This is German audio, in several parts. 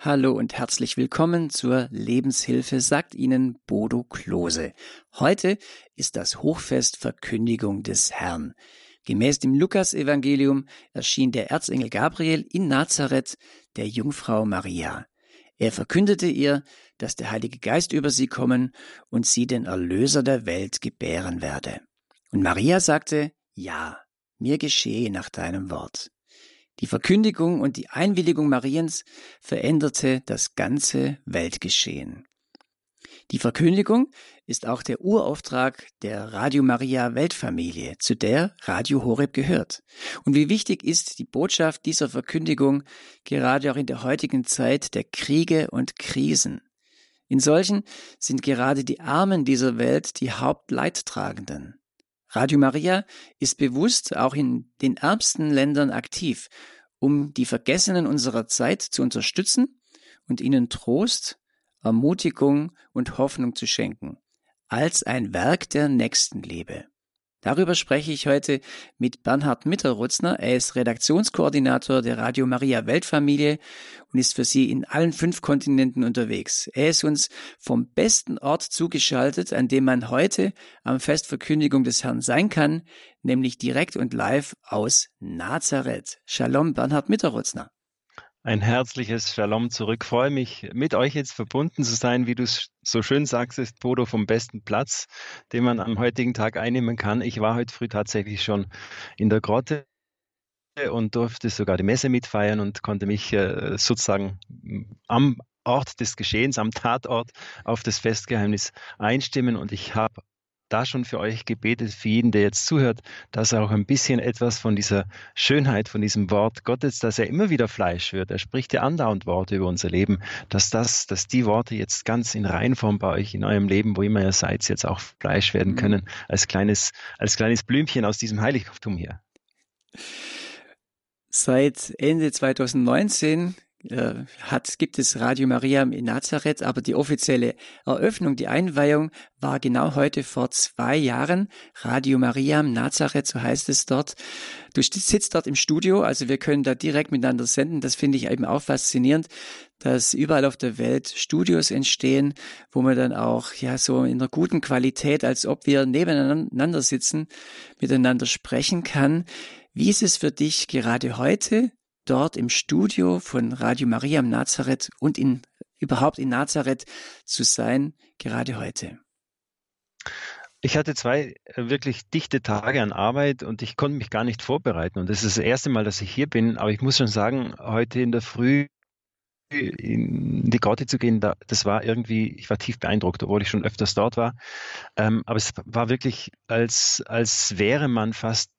Hallo und herzlich willkommen zur Lebenshilfe, sagt Ihnen Bodo Klose. Heute ist das Hochfest Verkündigung des Herrn. Gemäß dem Lukasevangelium erschien der Erzengel Gabriel in Nazareth der Jungfrau Maria. Er verkündete ihr, dass der Heilige Geist über sie kommen und sie den Erlöser der Welt gebären werde. Und Maria sagte, ja, mir geschehe nach deinem Wort. Die Verkündigung und die Einwilligung Mariens veränderte das ganze Weltgeschehen. Die Verkündigung ist auch der Urauftrag der Radio Maria Weltfamilie, zu der Radio Horeb gehört. Und wie wichtig ist die Botschaft dieser Verkündigung gerade auch in der heutigen Zeit der Kriege und Krisen. In solchen sind gerade die Armen dieser Welt die Hauptleidtragenden. Radio Maria ist bewusst auch in den ärmsten Ländern aktiv, um die Vergessenen unserer Zeit zu unterstützen und ihnen Trost, Ermutigung und Hoffnung zu schenken, als ein Werk der Nächstenliebe. Darüber spreche ich heute mit Bernhard Mitterrutzner. Er ist Redaktionskoordinator der Radio Maria Weltfamilie und ist für Sie in allen fünf Kontinenten unterwegs. Er ist uns vom besten Ort zugeschaltet, an dem man heute am Festverkündigung des Herrn sein kann, nämlich direkt und live aus Nazareth. Shalom, Bernhard Mitterrutzner. Ein herzliches Shalom zurück. Freue mich, mit euch jetzt verbunden zu sein, wie du es so schön sagst, ist Bodo vom besten Platz, den man am heutigen Tag einnehmen kann. Ich war heute früh tatsächlich schon in der Grotte und durfte sogar die Messe mitfeiern und konnte mich äh, sozusagen am Ort des Geschehens, am Tatort auf das Festgeheimnis einstimmen und ich habe da schon für euch gebetet, für jeden, der jetzt zuhört, dass er auch ein bisschen etwas von dieser Schönheit, von diesem Wort Gottes, dass er immer wieder Fleisch wird. Er spricht ja andauernd Worte über unser Leben, dass das, dass die Worte jetzt ganz in Reinform bei euch in eurem Leben, wo immer ihr seid, jetzt auch Fleisch werden mhm. können, als kleines, als kleines Blümchen aus diesem Heiligtum hier. Seit Ende 2019 äh, hat, gibt es Radio Maria in Nazareth, aber die offizielle Eröffnung, die Einweihung war genau heute vor zwei Jahren. Radio Maria Nazareth, so heißt es dort. Du sitzt dort im Studio, also wir können da direkt miteinander senden. Das finde ich eben auch faszinierend, dass überall auf der Welt Studios entstehen, wo man dann auch ja so in einer guten Qualität, als ob wir nebeneinander sitzen, miteinander sprechen kann. Wie ist es für dich gerade heute, dort im Studio von Radio Maria im Nazareth und in, überhaupt in Nazareth zu sein, gerade heute? Ich hatte zwei äh, wirklich dichte Tage an Arbeit und ich konnte mich gar nicht vorbereiten. Und das ist das erste Mal, dass ich hier bin. Aber ich muss schon sagen, heute in der Früh in die Grotte zu gehen, das war irgendwie, ich war tief beeindruckt, obwohl ich schon öfters dort war. Ähm, aber es war wirklich, als, als wäre man fast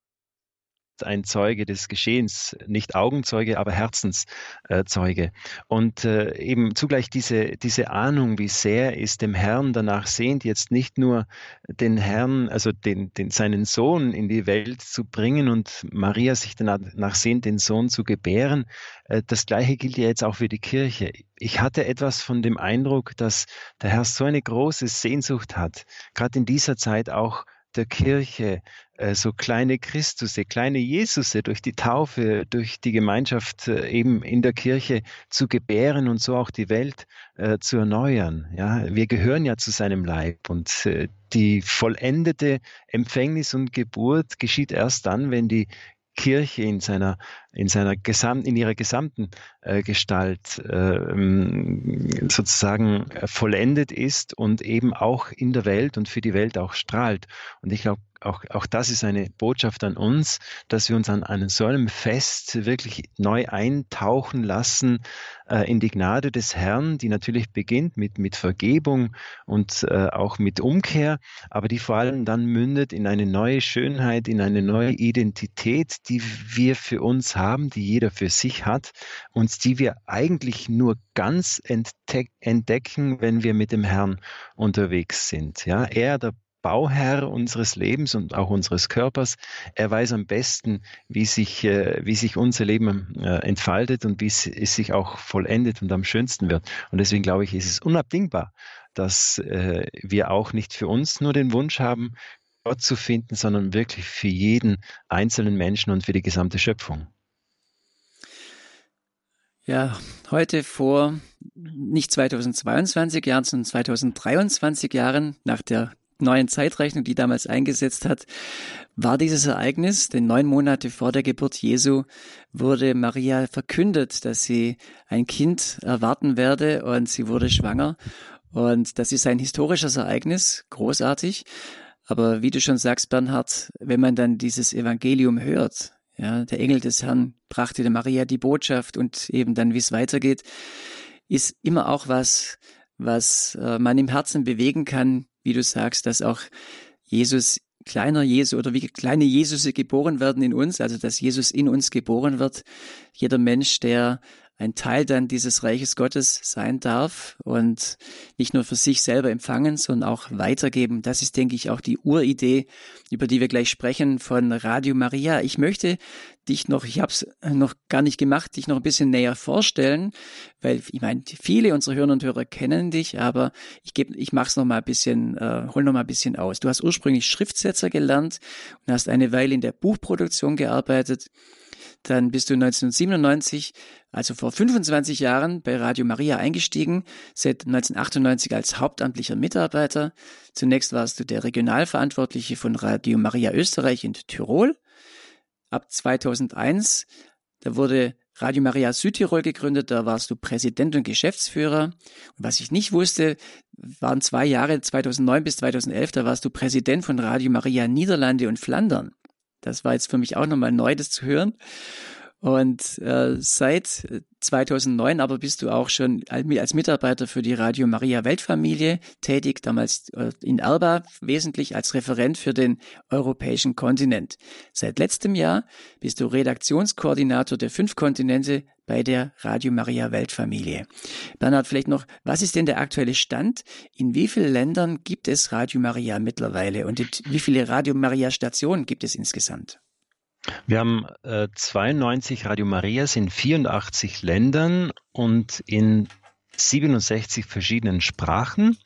ein Zeuge des Geschehens, nicht Augenzeuge, aber Herzenszeuge. Und äh, eben zugleich diese, diese Ahnung, wie sehr es dem Herrn danach sehnt, jetzt nicht nur den Herrn, also den, den, seinen Sohn in die Welt zu bringen und Maria sich danach sehnt, den Sohn zu gebären. Äh, das Gleiche gilt ja jetzt auch für die Kirche. Ich hatte etwas von dem Eindruck, dass der Herr so eine große Sehnsucht hat, gerade in dieser Zeit auch der Kirche äh, so kleine Christusse, kleine Jesusse durch die Taufe, durch die Gemeinschaft äh, eben in der Kirche zu gebären und so auch die Welt äh, zu erneuern. Ja, wir gehören ja zu seinem Leib und die vollendete Empfängnis und Geburt geschieht erst dann, wenn die Kirche in seiner, in seiner gesamt, in ihrer gesamten äh, Gestalt äh, sozusagen vollendet ist und eben auch in der Welt und für die Welt auch strahlt. Und ich glaube, auch, auch das ist eine Botschaft an uns, dass wir uns an einem so einem Fest wirklich neu eintauchen lassen äh, in die Gnade des Herrn, die natürlich beginnt mit, mit Vergebung und äh, auch mit Umkehr, aber die vor allem dann mündet in eine neue Schönheit, in eine neue Identität, die wir für uns haben, die jeder für sich hat und die wir eigentlich nur ganz entdecken, wenn wir mit dem Herrn unterwegs sind. Ja, er, der Bauherr unseres Lebens und auch unseres Körpers. Er weiß am besten, wie sich, äh, wie sich unser Leben äh, entfaltet und wie es, es sich auch vollendet und am schönsten wird. Und deswegen glaube ich, ist es unabdingbar, dass äh, wir auch nicht für uns nur den Wunsch haben, Gott zu finden, sondern wirklich für jeden einzelnen Menschen und für die gesamte Schöpfung. Ja, heute vor nicht 2022 Jahren, sondern 2023 Jahren nach der neuen Zeitrechnung, die damals eingesetzt hat, war dieses Ereignis, denn neun Monate vor der Geburt Jesu wurde Maria verkündet, dass sie ein Kind erwarten werde und sie wurde schwanger. Und das ist ein historisches Ereignis, großartig. Aber wie du schon sagst, Bernhard, wenn man dann dieses Evangelium hört, ja, der Engel des Herrn brachte der Maria die Botschaft und eben dann, wie es weitergeht, ist immer auch was, was äh, man im Herzen bewegen kann, wie du sagst, dass auch Jesus, kleiner Jesus oder wie kleine Jesus geboren werden in uns, also dass Jesus in uns geboren wird. Jeder Mensch, der ein Teil dann dieses Reiches Gottes sein darf und nicht nur für sich selber empfangen, sondern auch weitergeben. Das ist, denke ich, auch die Uridee, über die wir gleich sprechen von Radio Maria. Ich möchte dich noch, ich habe es noch gar nicht gemacht, dich noch ein bisschen näher vorstellen, weil ich meine, viele unserer Hörer und Hörer kennen dich, aber ich gebe, ich mache es noch mal ein bisschen, äh, hol noch mal ein bisschen aus. Du hast ursprünglich Schriftsetzer gelernt und hast eine Weile in der Buchproduktion gearbeitet. Dann bist du 1997, also vor 25 Jahren, bei Radio Maria eingestiegen, seit 1998 als hauptamtlicher Mitarbeiter. Zunächst warst du der Regionalverantwortliche von Radio Maria Österreich in Tirol. Ab 2001, da wurde Radio Maria Südtirol gegründet, da warst du Präsident und Geschäftsführer. Und was ich nicht wusste, waren zwei Jahre, 2009 bis 2011, da warst du Präsident von Radio Maria Niederlande und Flandern. Das war jetzt für mich auch nochmal neu, das zu hören. Und äh, seit 2009 aber bist du auch schon als Mitarbeiter für die Radio Maria Weltfamilie tätig, damals äh, in Erba wesentlich als Referent für den europäischen Kontinent. Seit letztem Jahr bist du Redaktionskoordinator der fünf Kontinente bei der Radio Maria Weltfamilie. Bernhard, vielleicht noch, was ist denn der aktuelle Stand? In wie vielen Ländern gibt es Radio Maria mittlerweile und wie viele Radio Maria Stationen gibt es insgesamt? Wir haben äh, 92 Radio Marias in 84 Ländern und in 67 verschiedenen Sprachen.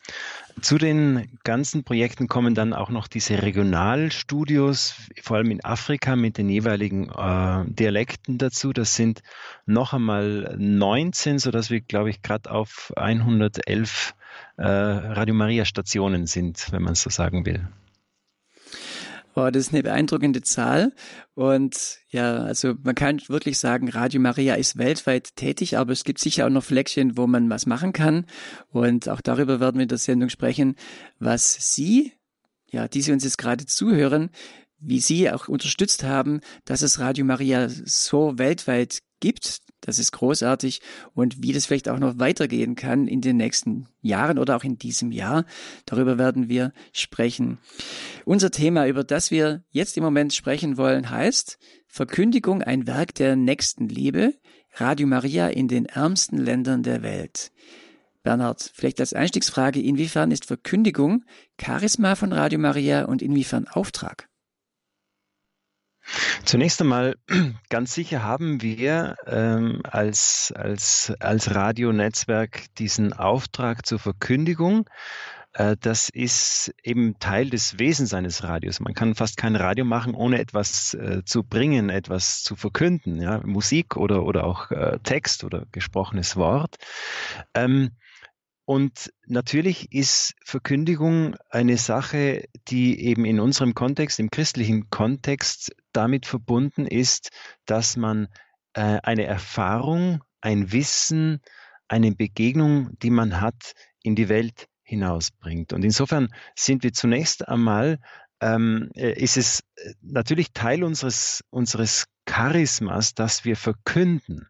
Zu den ganzen Projekten kommen dann auch noch diese Regionalstudios, vor allem in Afrika mit den jeweiligen äh, Dialekten dazu. Das sind noch einmal 19, sodass wir, glaube ich, gerade auf 111 äh, Radio Maria Stationen sind, wenn man so sagen will. Wow, das ist eine beeindruckende Zahl. Und ja, also man kann wirklich sagen, Radio Maria ist weltweit tätig, aber es gibt sicher auch noch Fleckchen, wo man was machen kann. Und auch darüber werden wir in der Sendung sprechen, was Sie, ja, die Sie uns jetzt gerade zuhören, wie Sie auch unterstützt haben, dass es Radio Maria so weltweit gibt. Das ist großartig und wie das vielleicht auch noch weitergehen kann in den nächsten Jahren oder auch in diesem Jahr. Darüber werden wir sprechen. Unser Thema, über das wir jetzt im Moment sprechen wollen, heißt Verkündigung ein Werk der Nächstenliebe, Radio Maria in den ärmsten Ländern der Welt. Bernhard, vielleicht als Einstiegsfrage, inwiefern ist Verkündigung Charisma von Radio Maria und inwiefern Auftrag? Zunächst einmal, ganz sicher haben wir ähm, als, als, als Radionetzwerk diesen Auftrag zur Verkündigung. Äh, das ist eben Teil des Wesens eines Radios. Man kann fast kein Radio machen, ohne etwas äh, zu bringen, etwas zu verkünden, ja? Musik oder, oder auch äh, Text oder gesprochenes Wort. Ähm, und natürlich ist Verkündigung eine Sache, die eben in unserem Kontext, im christlichen Kontext damit verbunden ist, dass man äh, eine Erfahrung, ein Wissen, eine Begegnung, die man hat, in die Welt hinausbringt. Und insofern sind wir zunächst einmal, ähm, äh, ist es äh, natürlich Teil unseres, unseres Charismas, dass wir verkünden.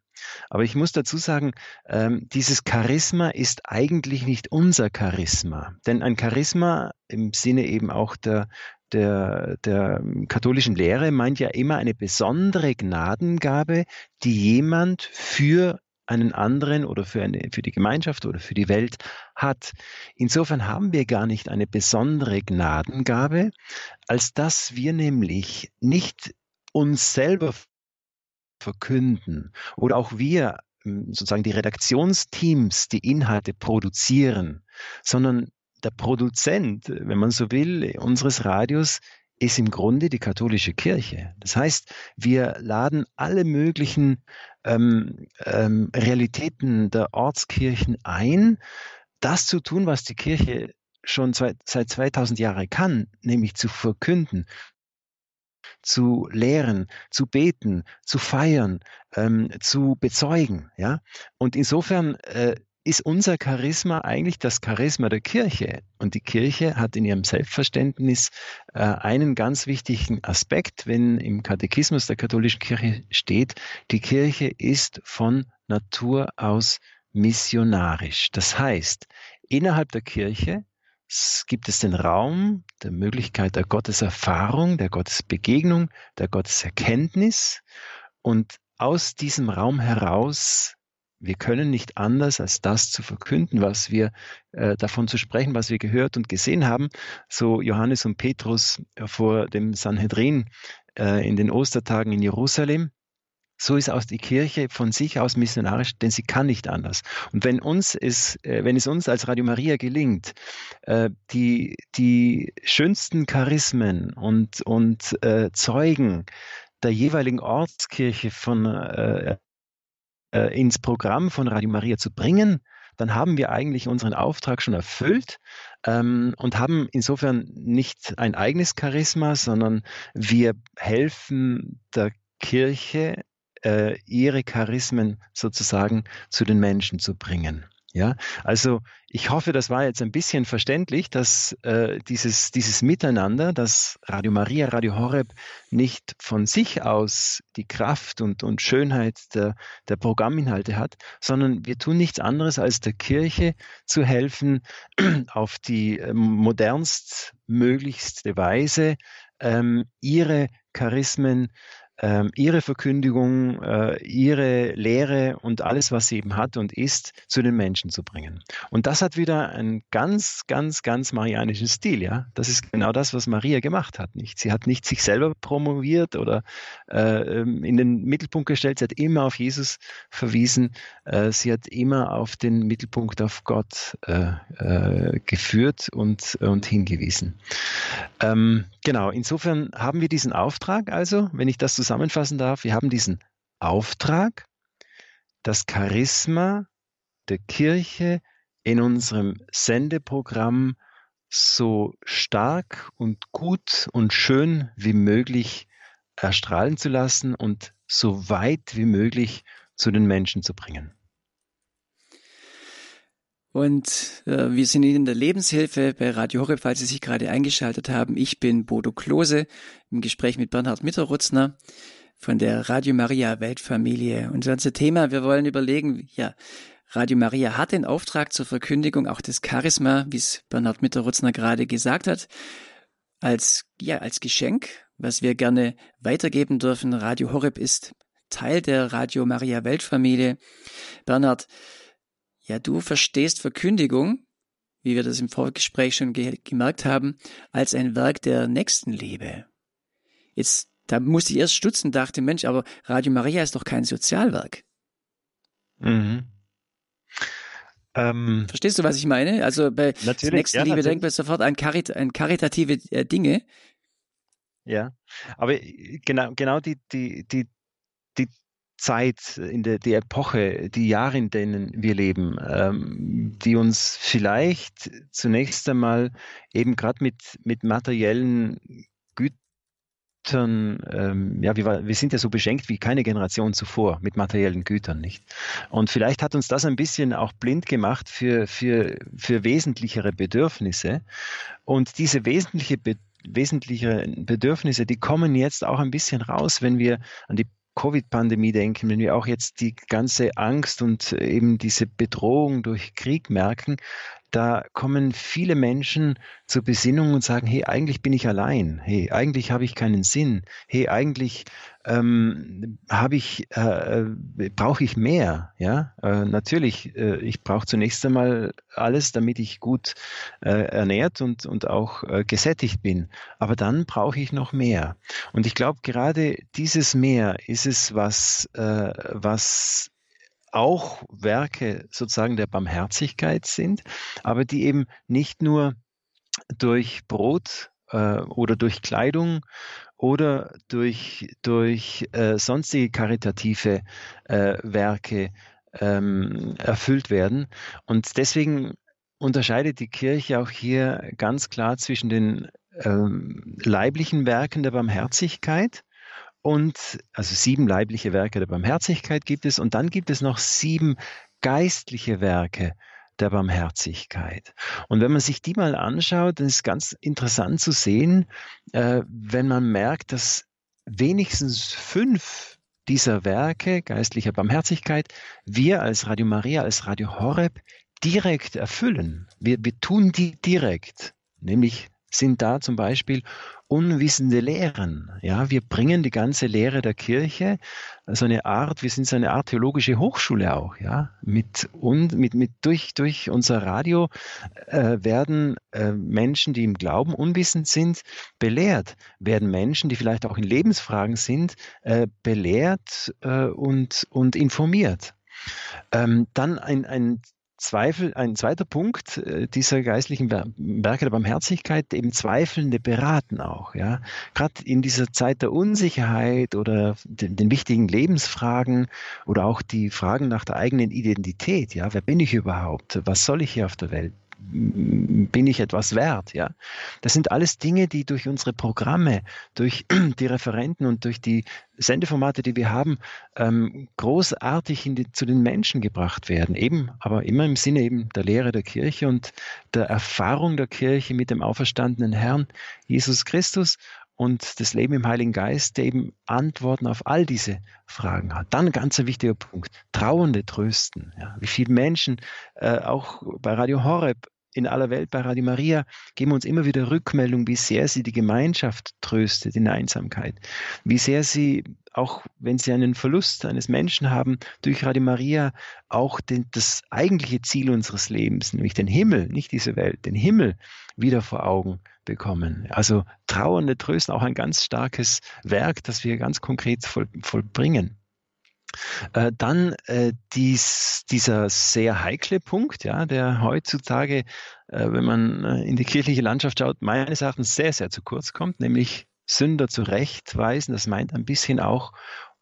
Aber ich muss dazu sagen, ähm, dieses Charisma ist eigentlich nicht unser Charisma. Denn ein Charisma im Sinne eben auch der, der, der katholischen Lehre meint ja immer eine besondere Gnadengabe, die jemand für einen anderen oder für, eine, für die Gemeinschaft oder für die Welt hat. Insofern haben wir gar nicht eine besondere Gnadengabe, als dass wir nämlich nicht uns selber verkünden. Oder auch wir hm, sozusagen die Redaktionsteams die Inhalte produzieren, sondern der Produzent, wenn man so will, unseres Radios ist im Grunde die katholische Kirche. Das heißt, wir laden alle möglichen ähm, ähm, Realitäten der Ortskirchen ein, das zu tun, was die Kirche schon seit 2000 Jahren kann, nämlich zu verkünden, zu lehren, zu beten, zu feiern, ähm, zu bezeugen. Ja? Und insofern äh, ist unser Charisma eigentlich das Charisma der Kirche. Und die Kirche hat in ihrem Selbstverständnis äh, einen ganz wichtigen Aspekt, wenn im Katechismus der katholischen Kirche steht, die Kirche ist von Natur aus missionarisch. Das heißt, innerhalb der Kirche gibt es den Raum der Möglichkeit der Gotteserfahrung, der Gottesbegegnung, der Gotteserkenntnis. Und aus diesem Raum heraus, wir können nicht anders, als das zu verkünden, was wir äh, davon zu sprechen, was wir gehört und gesehen haben. So Johannes und Petrus vor dem Sanhedrin äh, in den Ostertagen in Jerusalem. So ist aus die Kirche von sich aus missionarisch, denn sie kann nicht anders. Und wenn uns es, äh, wenn es uns als Radio Maria gelingt, äh, die, die schönsten Charismen und, und äh, Zeugen der jeweiligen Ortskirche von, ins Programm von Radio Maria zu bringen, dann haben wir eigentlich unseren Auftrag schon erfüllt ähm, und haben insofern nicht ein eigenes Charisma, sondern wir helfen der Kirche äh, ihre Charismen sozusagen zu den Menschen zu bringen. Ja, also ich hoffe, das war jetzt ein bisschen verständlich, dass äh, dieses, dieses Miteinander, dass Radio Maria, Radio Horeb nicht von sich aus die Kraft und, und Schönheit der, der Programminhalte hat, sondern wir tun nichts anderes, als der Kirche zu helfen, auf die äh, modernst möglichste Weise ähm, ihre Charismen ähm, ihre Verkündigung, äh, ihre Lehre und alles, was sie eben hat und ist, zu den Menschen zu bringen. Und das hat wieder einen ganz, ganz, ganz marianischen Stil, ja. Das ist genau das, was Maria gemacht hat, nicht? Sie hat nicht sich selber promoviert oder äh, ähm, in den Mittelpunkt gestellt, sie hat immer auf Jesus verwiesen, äh, sie hat immer auf den Mittelpunkt auf Gott äh, äh, geführt und, und hingewiesen. Ähm, genau, insofern haben wir diesen Auftrag also, wenn ich das zusammenfassen darf, wir haben diesen Auftrag, das Charisma der Kirche in unserem Sendeprogramm so stark und gut und schön wie möglich erstrahlen zu lassen und so weit wie möglich zu den Menschen zu bringen. Und äh, wir sind in der Lebenshilfe bei Radio Horeb, falls Sie sich gerade eingeschaltet haben. Ich bin Bodo Klose im Gespräch mit Bernhard Mitterrutzner von der Radio Maria Weltfamilie. Und unser Thema, wir wollen überlegen, ja, Radio Maria hat den Auftrag zur Verkündigung auch des Charisma, wie es Bernhard Mitterrutzner gerade gesagt hat, als, ja, als Geschenk, was wir gerne weitergeben dürfen. Radio Horeb ist Teil der Radio Maria Weltfamilie. Bernhard, ja, du verstehst Verkündigung, wie wir das im Vorgespräch schon ge gemerkt haben, als ein Werk der Nächstenliebe. Jetzt, da musste ich erst stutzen, dachte, Mensch, aber Radio Maria ist doch kein Sozialwerk. Mhm. Ähm, Verstehst du, was ich meine? Also bei Nächstenliebe ja, denkt man sofort an, Karit an karitative äh, Dinge. Ja, aber genau, genau die, die, die, die Zeit, in der die Epoche, die Jahre, in denen wir leben, ähm, die uns vielleicht zunächst einmal eben gerade mit, mit materiellen Gütern, ähm, ja, wir, wir sind ja so beschenkt wie keine Generation zuvor mit materiellen Gütern, nicht? Und vielleicht hat uns das ein bisschen auch blind gemacht für, für, für wesentlichere Bedürfnisse. Und diese wesentliche wesentliche Bedürfnisse, die kommen jetzt auch ein bisschen raus, wenn wir an die Covid-Pandemie denken, wenn wir auch jetzt die ganze Angst und eben diese Bedrohung durch Krieg merken, da kommen viele Menschen zur Besinnung und sagen, hey, eigentlich bin ich allein, hey, eigentlich habe ich keinen Sinn, hey, eigentlich ähm, habe ich, äh, äh, brauche ich mehr, ja, äh, natürlich, äh, ich brauche zunächst einmal alles, damit ich gut äh, ernährt und, und auch äh, gesättigt bin, aber dann brauche ich noch mehr. Und ich glaube, gerade dieses Mehr ist es, was, was auch Werke sozusagen der Barmherzigkeit sind, aber die eben nicht nur durch Brot äh, oder durch Kleidung oder durch, durch äh, sonstige karitative äh, Werke ähm, erfüllt werden. Und deswegen unterscheidet die Kirche auch hier ganz klar zwischen den ähm, leiblichen Werken der Barmherzigkeit und also sieben leibliche Werke der Barmherzigkeit gibt es und dann gibt es noch sieben geistliche Werke der Barmherzigkeit. Und wenn man sich die mal anschaut, dann ist ganz interessant zu sehen, äh, wenn man merkt, dass wenigstens fünf dieser Werke geistlicher Barmherzigkeit wir als Radio Maria, als Radio Horeb direkt erfüllen. Wir, wir tun die direkt, nämlich sind da zum Beispiel unwissende Lehren. Ja, wir bringen die ganze Lehre der Kirche, so eine Art, wir sind so eine Art theologische Hochschule auch, ja. Mit und mit, mit durch, durch unser Radio äh, werden äh, Menschen, die im Glauben unwissend sind, belehrt, werden Menschen, die vielleicht auch in Lebensfragen sind, äh, belehrt äh, und, und informiert. Ähm, dann ein, ein Zweifel, ein zweiter Punkt äh, dieser geistlichen Werke der Barmherzigkeit, eben Zweifelnde beraten auch, ja. Gerade in dieser Zeit der Unsicherheit oder den, den, wichtigen Lebensfragen oder auch die Fragen nach der eigenen Identität, ja. Wer bin ich überhaupt? Was soll ich hier auf der Welt? Bin ich etwas wert, ja. Das sind alles Dinge, die durch unsere Programme, durch die Referenten und durch die Sendeformate, die wir haben, ähm, großartig die, zu den Menschen gebracht werden. Eben, aber immer im Sinne eben der Lehre der Kirche und der Erfahrung der Kirche mit dem auferstandenen Herrn Jesus Christus und das Leben im Heiligen Geist, der eben Antworten auf all diese Fragen hat. Dann ein ganz wichtiger Punkt, Trauernde trösten. Ja, wie viele Menschen äh, auch bei Radio Horeb in aller Welt bei Radio Maria geben uns immer wieder Rückmeldung, wie sehr sie die Gemeinschaft tröstet in Einsamkeit, wie sehr sie, auch wenn sie einen Verlust eines Menschen haben, durch Radio Maria auch den, das eigentliche Ziel unseres Lebens, nämlich den Himmel, nicht diese Welt, den Himmel wieder vor Augen bekommen. Also trauernde Trösten, auch ein ganz starkes Werk, das wir ganz konkret voll, vollbringen. Äh, dann äh, dies, dieser sehr heikle Punkt, ja, der heutzutage, äh, wenn man äh, in die kirchliche Landschaft schaut, meines Erachtens sehr, sehr zu kurz kommt, nämlich Sünder zurechtweisen. Das meint ein bisschen auch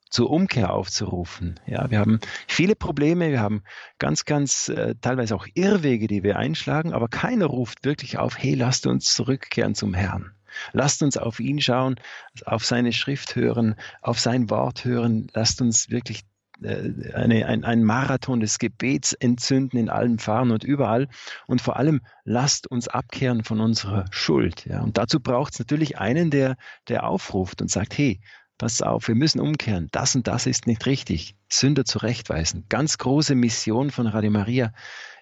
zur Umkehr aufzurufen. Ja, wir haben viele Probleme, wir haben ganz, ganz äh, teilweise auch Irrwege, die wir einschlagen, aber keiner ruft wirklich auf, hey, lasst uns zurückkehren zum Herrn. Lasst uns auf ihn schauen, auf seine Schrift hören, auf sein Wort hören. Lasst uns wirklich äh, eine, ein, ein Marathon des Gebets entzünden in allen Fahren und überall. Und vor allem lasst uns abkehren von unserer Schuld. Ja. Und dazu braucht es natürlich einen, der, der aufruft und sagt, hey, pass auf, wir müssen umkehren. Das und das ist nicht richtig. Sünder zurechtweisen. Ganz große Mission von Radio Maria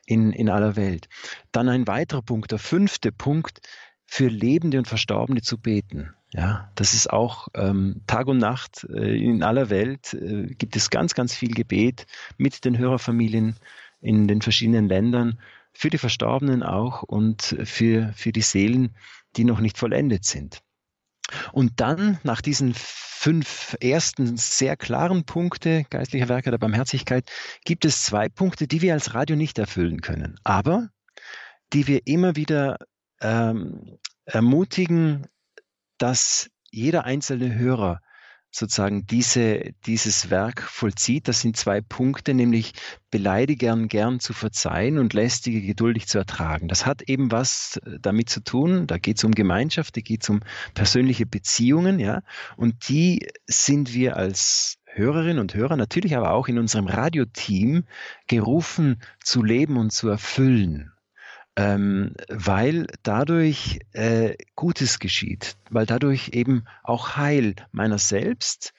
in, in aller Welt. Dann ein weiterer Punkt, der fünfte Punkt, für Lebende und Verstorbene zu beten. Ja, das ist auch ähm, Tag und Nacht äh, in aller Welt äh, gibt es ganz, ganz viel Gebet mit den Hörerfamilien in den verschiedenen Ländern für die Verstorbenen auch und für, für die Seelen, die noch nicht vollendet sind. Und dann nach diesen fünf ersten sehr klaren Punkte geistlicher Werke der Barmherzigkeit gibt es zwei Punkte, die wir als Radio nicht erfüllen können, aber die wir immer wieder ähm, ermutigen, dass jeder einzelne Hörer sozusagen diese, dieses Werk vollzieht. Das sind zwei Punkte, nämlich Beleidigern gern zu verzeihen und Lästige geduldig zu ertragen. Das hat eben was damit zu tun. Da geht es um Gemeinschaft, da geht es um persönliche Beziehungen, ja. Und die sind wir als Hörerinnen und Hörer, natürlich aber auch in unserem Radioteam gerufen zu leben und zu erfüllen ähm, weil dadurch äh, Gutes geschieht, weil dadurch eben auch Heil meiner selbst,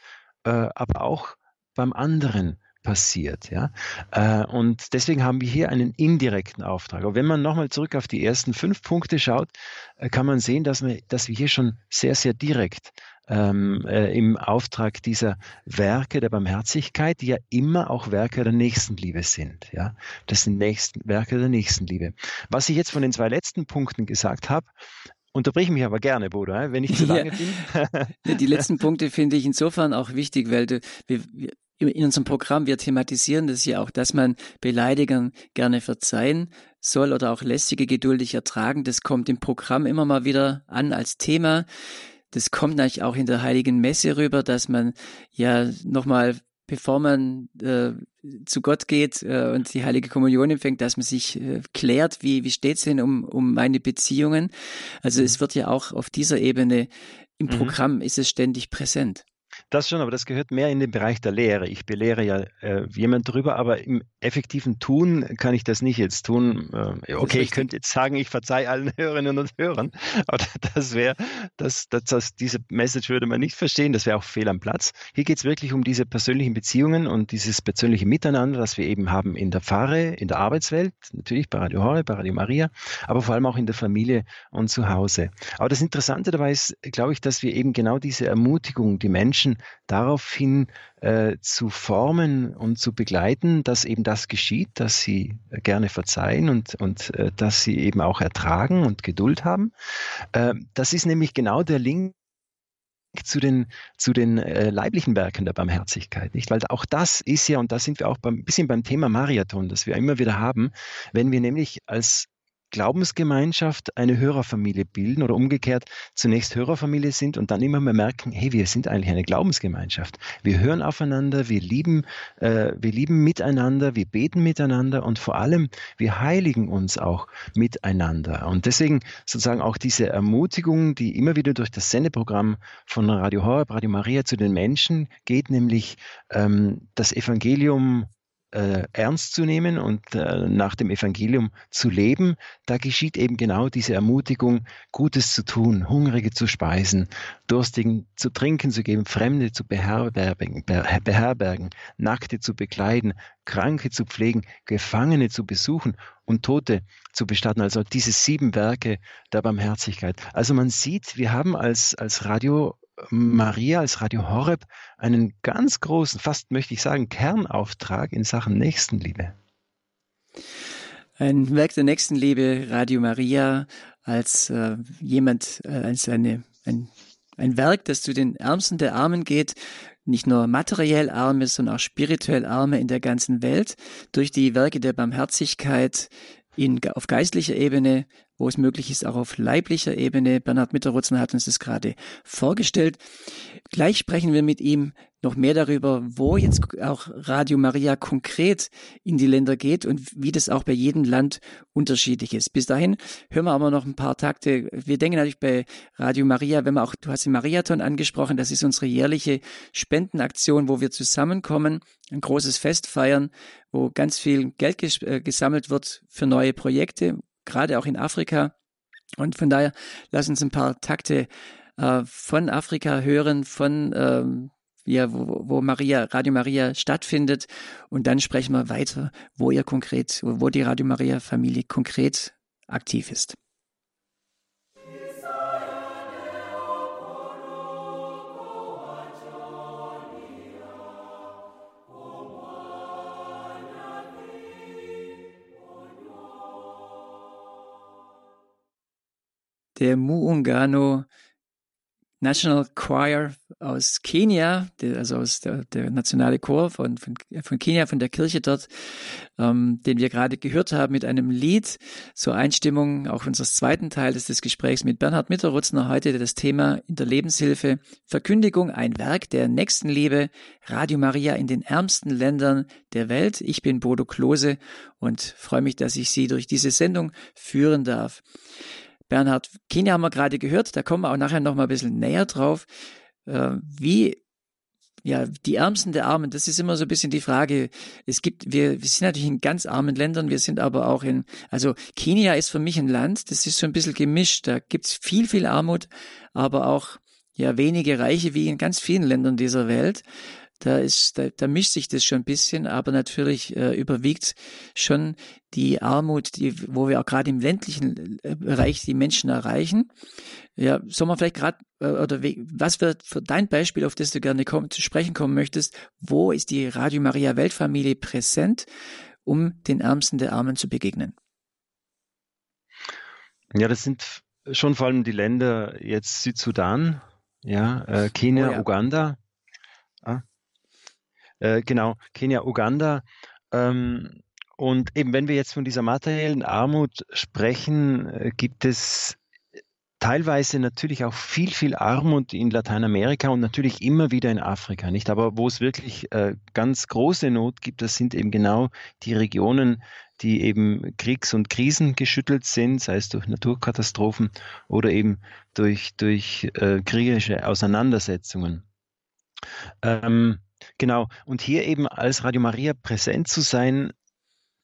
äh, aber auch beim anderen passiert. Ja? Äh, und deswegen haben wir hier einen indirekten Auftrag. Aber wenn man nochmal zurück auf die ersten fünf Punkte schaut, äh, kann man sehen, dass wir, dass wir hier schon sehr, sehr direkt ähm, äh, im Auftrag dieser Werke der Barmherzigkeit, die ja immer auch Werke der Nächstenliebe sind. Ja, das sind Nächsten, Werke der Nächstenliebe. Was ich jetzt von den zwei letzten Punkten gesagt habe, Unterbrich mich aber gerne, Bruder, wenn ich zu lange ja. bin. Die letzten Punkte finde ich insofern auch wichtig, weil du, wir, wir, in unserem Programm, wir thematisieren das ja auch, dass man Beleidigern gerne verzeihen soll oder auch lästige geduldig ertragen. Das kommt im Programm immer mal wieder an als Thema. Das kommt natürlich auch in der Heiligen Messe rüber, dass man ja nochmal bevor man äh, zu Gott geht äh, und die heilige Kommunion empfängt, dass man sich äh, klärt, wie, wie steht's denn um, um meine Beziehungen. Also mhm. es wird ja auch auf dieser Ebene im mhm. Programm ist es ständig präsent. Das schon, aber das gehört mehr in den Bereich der Lehre. Ich belehre ja äh, jemand drüber, aber im effektiven Tun kann ich das nicht jetzt tun. Äh, okay, ich könnte jetzt sagen, ich verzeihe allen Hörerinnen und Hörern, aber das wäre, das, das, das, diese Message würde man nicht verstehen, das wäre auch fehl am Platz. Hier geht es wirklich um diese persönlichen Beziehungen und dieses persönliche Miteinander, das wir eben haben in der Pfarre, in der Arbeitswelt, natürlich bei Radio Horre, bei Radio Maria, aber vor allem auch in der Familie und zu Hause. Aber das Interessante dabei ist, glaube ich, dass wir eben genau diese Ermutigung, die Menschen daraufhin äh, zu formen und zu begleiten, dass eben das geschieht, dass sie gerne verzeihen und, und äh, dass sie eben auch ertragen und Geduld haben. Äh, das ist nämlich genau der Link zu den, zu den äh, leiblichen Werken der Barmherzigkeit, nicht? Weil auch das ist ja, und da sind wir auch ein bisschen beim Thema Marathon, das wir immer wieder haben, wenn wir nämlich als Glaubensgemeinschaft eine Hörerfamilie bilden oder umgekehrt zunächst Hörerfamilie sind und dann immer mehr merken, hey, wir sind eigentlich eine Glaubensgemeinschaft. Wir hören aufeinander, wir lieben, äh, wir lieben miteinander, wir beten miteinander und vor allem wir heiligen uns auch miteinander. Und deswegen sozusagen auch diese Ermutigung, die immer wieder durch das Sendeprogramm von Radio Horeb, Radio Maria zu den Menschen geht, nämlich ähm, das Evangelium äh, ernst zu nehmen und äh, nach dem Evangelium zu leben, da geschieht eben genau diese Ermutigung, Gutes zu tun, Hungrige zu speisen, Durstigen zu trinken zu geben, Fremde zu beherbergen, beherbergen Nackte zu bekleiden, Kranke zu pflegen, Gefangene zu besuchen und Tote zu bestatten. Also diese sieben Werke der Barmherzigkeit. Also man sieht, wir haben als, als Radio Maria als Radio Horeb einen ganz großen, fast möchte ich sagen, Kernauftrag in Sachen Nächstenliebe. Ein Werk der Nächstenliebe, Radio Maria, als äh, jemand, äh, als eine, ein, ein Werk, das zu den Ärmsten der Armen geht, nicht nur materiell Arme, sondern auch spirituell Arme in der ganzen Welt, durch die Werke der Barmherzigkeit in, auf geistlicher Ebene, wo es möglich ist, auch auf leiblicher Ebene. Bernhard Mitterrutzner hat uns das gerade vorgestellt. Gleich sprechen wir mit ihm noch mehr darüber, wo jetzt auch Radio Maria konkret in die Länder geht und wie das auch bei jedem Land unterschiedlich ist. Bis dahin hören wir aber noch ein paar Takte. Wir denken natürlich bei Radio Maria, wenn wir auch, du hast den Mariathon angesprochen, das ist unsere jährliche Spendenaktion, wo wir zusammenkommen, ein großes Fest feiern, wo ganz viel Geld ges äh, gesammelt wird für neue Projekte, gerade auch in Afrika. Und von daher lass uns ein paar Takte äh, von Afrika hören, von ähm, ja, wo, wo Maria, Radio Maria stattfindet. Und dann sprechen wir weiter, wo ihr konkret, wo die Radio Maria Familie konkret aktiv ist. Der Muungano National Choir aus Kenia, also aus der, der nationale Chor von, von, von Kenia, von der Kirche dort, ähm, den wir gerade gehört haben mit einem Lied zur Einstimmung auch unseres zweiten Teils des Gesprächs mit Bernhard Mitterrutzner heute das Thema in der Lebenshilfe Verkündigung, ein Werk der Nächstenliebe, Radio Maria in den ärmsten Ländern der Welt. Ich bin Bodo Klose und freue mich, dass ich Sie durch diese Sendung führen darf. Bernhard Kenia haben wir gerade gehört, da kommen wir auch nachher noch mal ein bisschen näher drauf, äh, wie ja, die Ärmsten der Armen, das ist immer so ein bisschen die Frage. Es gibt, wir, wir sind natürlich in ganz armen Ländern, wir sind aber auch in, also Kenia ist für mich ein Land, das ist so ein bisschen gemischt. Da gibt's viel, viel Armut, aber auch ja wenige Reiche wie in ganz vielen Ländern dieser Welt. Da ist, da, da mischt sich das schon ein bisschen, aber natürlich äh, überwiegt schon die Armut, die, wo wir auch gerade im ländlichen äh, Bereich die Menschen erreichen. Ja, soll man vielleicht gerade, äh, oder wie, was wird für dein Beispiel, auf das du gerne komm, zu sprechen kommen möchtest, wo ist die Radio Maria Weltfamilie präsent, um den Ärmsten der Armen zu begegnen? Ja, das sind schon vor allem die Länder jetzt Südsudan, ja, äh, Kenia, oh ja. Uganda, äh, genau, Kenia, Uganda. Ähm, und eben, wenn wir jetzt von dieser materiellen Armut sprechen, äh, gibt es teilweise natürlich auch viel, viel Armut in Lateinamerika und natürlich immer wieder in Afrika, nicht? Aber wo es wirklich äh, ganz große Not gibt, das sind eben genau die Regionen, die eben Kriegs- und Krisen geschüttelt sind, sei es durch Naturkatastrophen oder eben durch, durch äh, kriegerische Auseinandersetzungen. Ähm, genau. Und hier eben als Radio Maria präsent zu sein,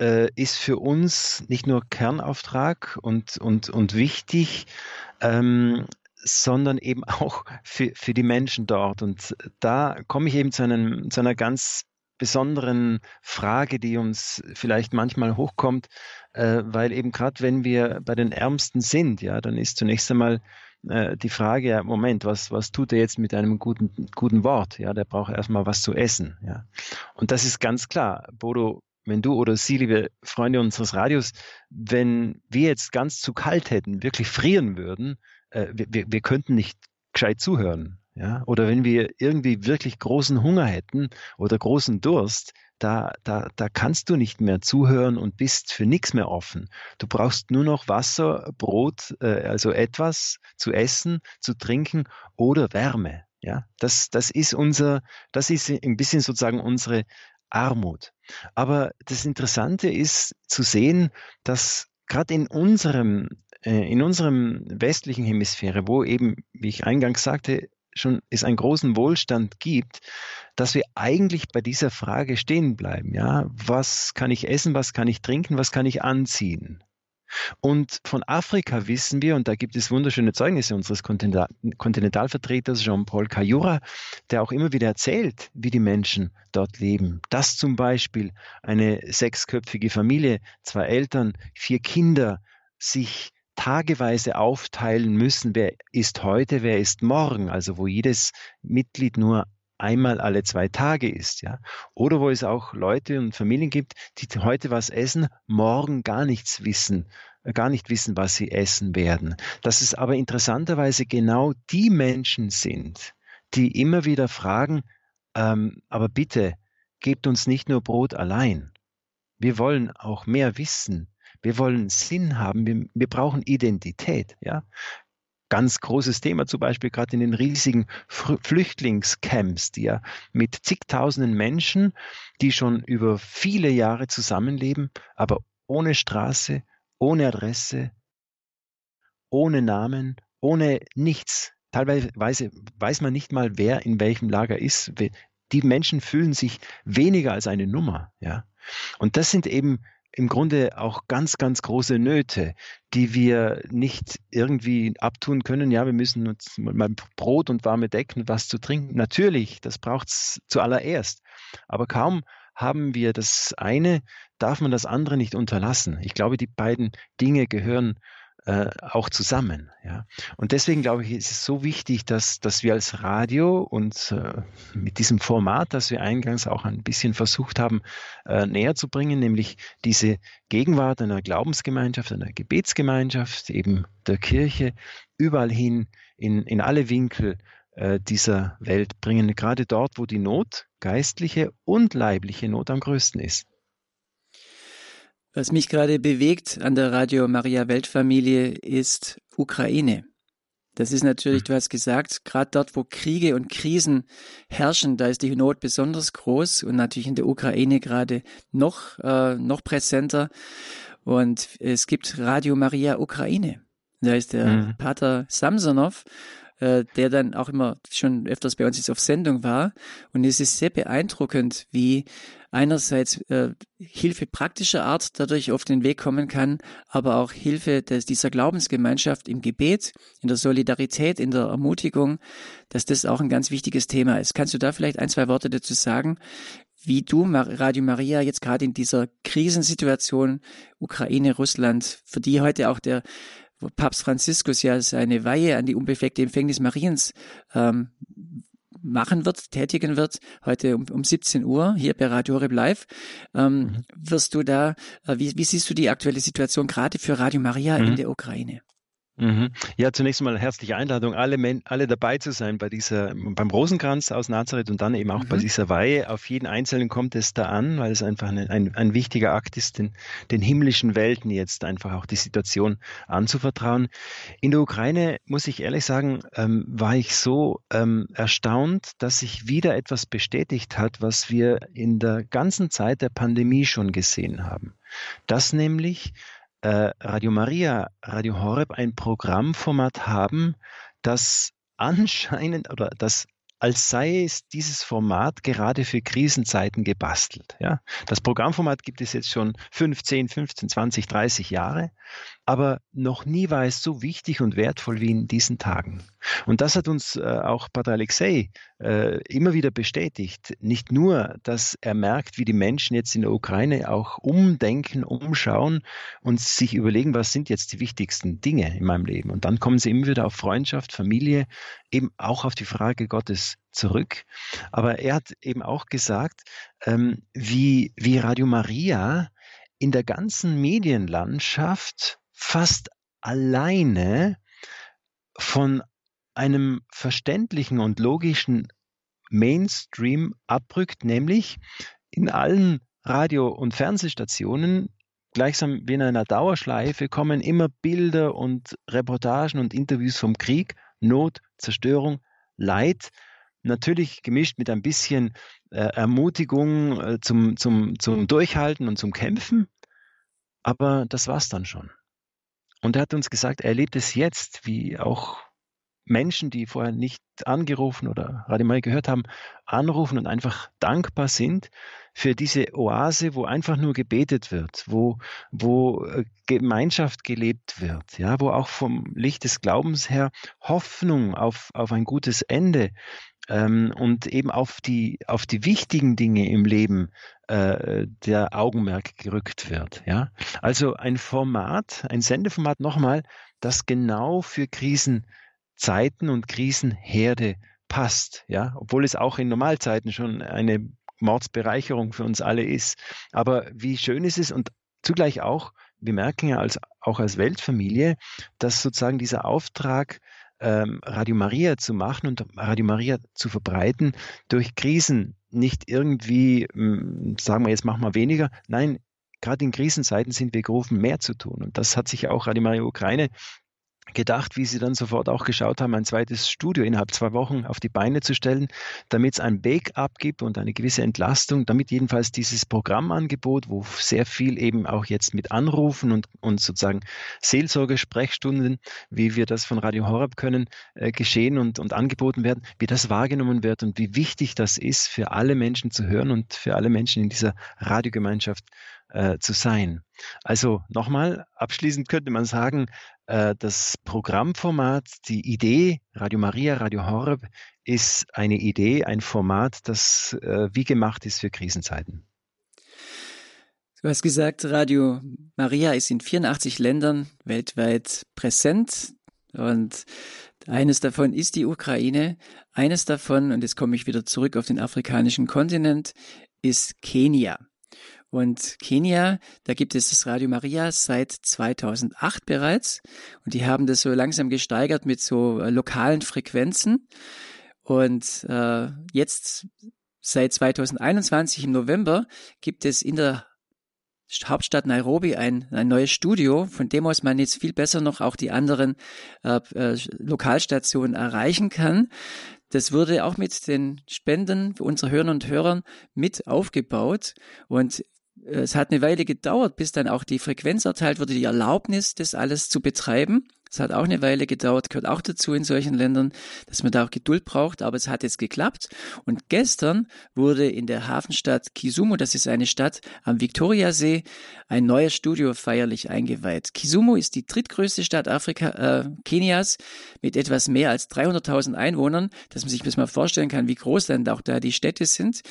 äh, ist für uns nicht nur Kernauftrag und, und, und wichtig, ähm, sondern eben auch für, für die Menschen dort. Und da komme ich eben zu, einem, zu einer ganz besonderen Frage, die uns vielleicht manchmal hochkommt, äh, weil eben gerade wenn wir bei den Ärmsten sind, ja, dann ist zunächst einmal äh, die Frage, ja, Moment, was, was tut er jetzt mit einem guten, guten Wort? Ja, der braucht erstmal was zu essen. Ja. Und das ist ganz klar. Bodo, wenn du oder Sie, liebe Freunde unseres Radios, wenn wir jetzt ganz zu kalt hätten, wirklich frieren würden, äh, wir, wir könnten nicht gescheit zuhören. Ja? Oder wenn wir irgendwie wirklich großen Hunger hätten oder großen Durst, da, da, da kannst du nicht mehr zuhören und bist für nichts mehr offen. Du brauchst nur noch Wasser, Brot, äh, also etwas zu essen, zu trinken oder Wärme. Ja, das, das ist unser, das ist ein bisschen sozusagen unsere Armut. Aber das Interessante ist zu sehen, dass gerade in unserem, äh, in unserem westlichen Hemisphäre, wo eben, wie ich eingangs sagte, schon es einen großen Wohlstand gibt, dass wir eigentlich bei dieser Frage stehen bleiben. Ja, was kann ich essen, was kann ich trinken, was kann ich anziehen? Und von Afrika wissen wir, und da gibt es wunderschöne Zeugnisse unseres Kontinentalvertreters Jean-Paul Cayura, der auch immer wieder erzählt, wie die Menschen dort leben. Dass zum Beispiel eine sechsköpfige Familie, zwei Eltern, vier Kinder sich tageweise aufteilen müssen, wer ist heute, wer ist morgen, also wo jedes Mitglied nur einmal alle zwei Tage ist, ja. Oder wo es auch Leute und Familien gibt, die heute was essen, morgen gar nichts wissen, äh, gar nicht wissen, was sie essen werden. Dass es aber interessanterweise genau die Menschen sind, die immer wieder fragen, ähm, aber bitte, gebt uns nicht nur Brot allein. Wir wollen auch mehr wissen. Wir wollen Sinn haben. Wir, wir brauchen Identität. Ja? Ganz großes Thema zum Beispiel gerade in den riesigen Flüchtlingscamps, die ja mit zigtausenden Menschen, die schon über viele Jahre zusammenleben, aber ohne Straße, ohne Adresse, ohne Namen, ohne nichts. Teilweise weiß man nicht mal, wer in welchem Lager ist. Die Menschen fühlen sich weniger als eine Nummer. Ja? Und das sind eben im Grunde auch ganz, ganz große Nöte, die wir nicht irgendwie abtun können. Ja, wir müssen uns mal Brot und warme Decken, was zu trinken. Natürlich, das braucht es zuallererst. Aber kaum haben wir das eine, darf man das andere nicht unterlassen. Ich glaube, die beiden Dinge gehören äh, auch zusammen. Ja. Und deswegen glaube ich, ist es so wichtig, dass, dass wir als Radio und äh, mit diesem Format, das wir eingangs auch ein bisschen versucht haben, äh, näher zu bringen, nämlich diese Gegenwart einer Glaubensgemeinschaft, einer Gebetsgemeinschaft, eben der Kirche, überall hin in, in alle Winkel äh, dieser Welt bringen, gerade dort, wo die Not, geistliche und leibliche Not am größten ist. Was mich gerade bewegt an der Radio Maria Weltfamilie ist Ukraine. Das ist natürlich, hm. du hast gesagt, gerade dort, wo Kriege und Krisen herrschen, da ist die Not besonders groß und natürlich in der Ukraine gerade noch, äh, noch präsenter. Und es gibt Radio Maria Ukraine. Da ist der mhm. Pater Samsonov äh, der dann auch immer schon öfters bei uns jetzt auf Sendung war. Und es ist sehr beeindruckend, wie einerseits äh, Hilfe praktischer Art dadurch auf den Weg kommen kann, aber auch Hilfe des, dieser Glaubensgemeinschaft im Gebet, in der Solidarität, in der Ermutigung, dass das auch ein ganz wichtiges Thema ist. Kannst du da vielleicht ein, zwei Worte dazu sagen, wie du Radio Maria jetzt gerade in dieser Krisensituation Ukraine, Russland, für die heute auch der wo Papst Franziskus ja seine Weihe an die unbefleckte Empfängnis Mariens ähm, machen wird, tätigen wird, heute um, um 17 Uhr hier bei Radio Horeb Live. Ähm, mhm. Wirst du da, äh, wie, wie siehst du die aktuelle Situation gerade für Radio Maria mhm. in der Ukraine? Mhm. Ja, zunächst mal herzliche Einladung, alle, Men alle dabei zu sein bei dieser, beim Rosenkranz aus Nazareth und dann eben auch mhm. bei dieser Weihe. Auf jeden Einzelnen kommt es da an, weil es einfach eine, ein, ein wichtiger Akt ist, den, den himmlischen Welten jetzt einfach auch die Situation anzuvertrauen. In der Ukraine, muss ich ehrlich sagen, ähm, war ich so ähm, erstaunt, dass sich wieder etwas bestätigt hat, was wir in der ganzen Zeit der Pandemie schon gesehen haben. Dass nämlich äh, Radio Maria, Radio Horeb ein Programmformat haben, das anscheinend oder das als sei es dieses Format gerade für Krisenzeiten gebastelt. Ja? Das Programmformat gibt es jetzt schon 15, 15, 20, 30 Jahre, aber noch nie war es so wichtig und wertvoll wie in diesen Tagen. Und das hat uns äh, auch Pater Alexei äh, immer wieder bestätigt. Nicht nur, dass er merkt, wie die Menschen jetzt in der Ukraine auch umdenken, umschauen und sich überlegen, was sind jetzt die wichtigsten Dinge in meinem Leben. Und dann kommen sie immer wieder auf Freundschaft, Familie, eben auch auf die Frage Gottes zurück. Aber er hat eben auch gesagt, ähm, wie, wie Radio Maria in der ganzen Medienlandschaft fast alleine von einem verständlichen und logischen Mainstream abrückt, nämlich in allen Radio- und Fernsehstationen. Gleichsam wie in einer Dauerschleife kommen immer Bilder und Reportagen und Interviews vom Krieg, Not, Zerstörung, Leid, natürlich gemischt mit ein bisschen äh, Ermutigung äh, zum, zum, zum Durchhalten und zum Kämpfen, aber das war's dann schon. Und er hat uns gesagt, er erlebt es jetzt, wie auch Menschen, die vorher nicht angerufen oder Radio Mai gehört haben, anrufen und einfach dankbar sind für diese Oase, wo einfach nur gebetet wird, wo, wo äh, Gemeinschaft gelebt wird, ja, wo auch vom Licht des Glaubens her Hoffnung auf, auf ein gutes Ende ähm, und eben auf die, auf die wichtigen Dinge im Leben äh, der Augenmerk gerückt wird. Ja? Also ein Format, ein Sendeformat nochmal, das genau für Krisen Zeiten und Krisenherde passt, ja, obwohl es auch in Normalzeiten schon eine Mordsbereicherung für uns alle ist. Aber wie schön ist es und zugleich auch, wir merken ja als, auch als Weltfamilie, dass sozusagen dieser Auftrag, ähm, Radio Maria zu machen und Radio Maria zu verbreiten, durch Krisen nicht irgendwie, hm, sagen wir jetzt machen wir weniger, nein, gerade in Krisenzeiten sind wir gerufen, mehr zu tun. Und das hat sich auch Radio Maria Ukraine gedacht, wie sie dann sofort auch geschaut haben, ein zweites Studio innerhalb zwei Wochen auf die Beine zu stellen, damit es ein Backup gibt und eine gewisse Entlastung, damit jedenfalls dieses Programmangebot, wo sehr viel eben auch jetzt mit Anrufen und, und sozusagen Seelsorgesprechstunden, wie wir das von Radio Horeb können, äh, geschehen und, und angeboten werden, wie das wahrgenommen wird und wie wichtig das ist, für alle Menschen zu hören und für alle Menschen in dieser Radiogemeinschaft äh, zu sein. Also nochmal, abschließend könnte man sagen, äh, das Programmformat, die Idee Radio Maria, Radio Horeb ist eine Idee, ein Format, das äh, wie gemacht ist für Krisenzeiten. Du hast gesagt, Radio Maria ist in 84 Ländern weltweit präsent und eines davon ist die Ukraine. Eines davon, und jetzt komme ich wieder zurück auf den afrikanischen Kontinent, ist Kenia. Und Kenia, da gibt es das Radio Maria seit 2008 bereits. Und die haben das so langsam gesteigert mit so äh, lokalen Frequenzen. Und äh, jetzt seit 2021 im November gibt es in der Hauptstadt Nairobi ein, ein neues Studio, von dem aus man jetzt viel besser noch auch die anderen äh, äh, Lokalstationen erreichen kann. Das wurde auch mit den Spenden unserer Hörner und Hörern mit aufgebaut und es hat eine Weile gedauert, bis dann auch die Frequenz erteilt wurde, die Erlaubnis, das alles zu betreiben. Es hat auch eine Weile gedauert, gehört auch dazu in solchen Ländern, dass man da auch Geduld braucht, aber es hat jetzt geklappt. Und gestern wurde in der Hafenstadt Kisumu, das ist eine Stadt am Viktoriasee, ein neues Studio feierlich eingeweiht. Kisumu ist die drittgrößte Stadt Afrika, äh, Kenias mit etwas mehr als 300.000 Einwohnern, dass man sich das mal vorstellen kann, wie groß dann auch da die Städte sind.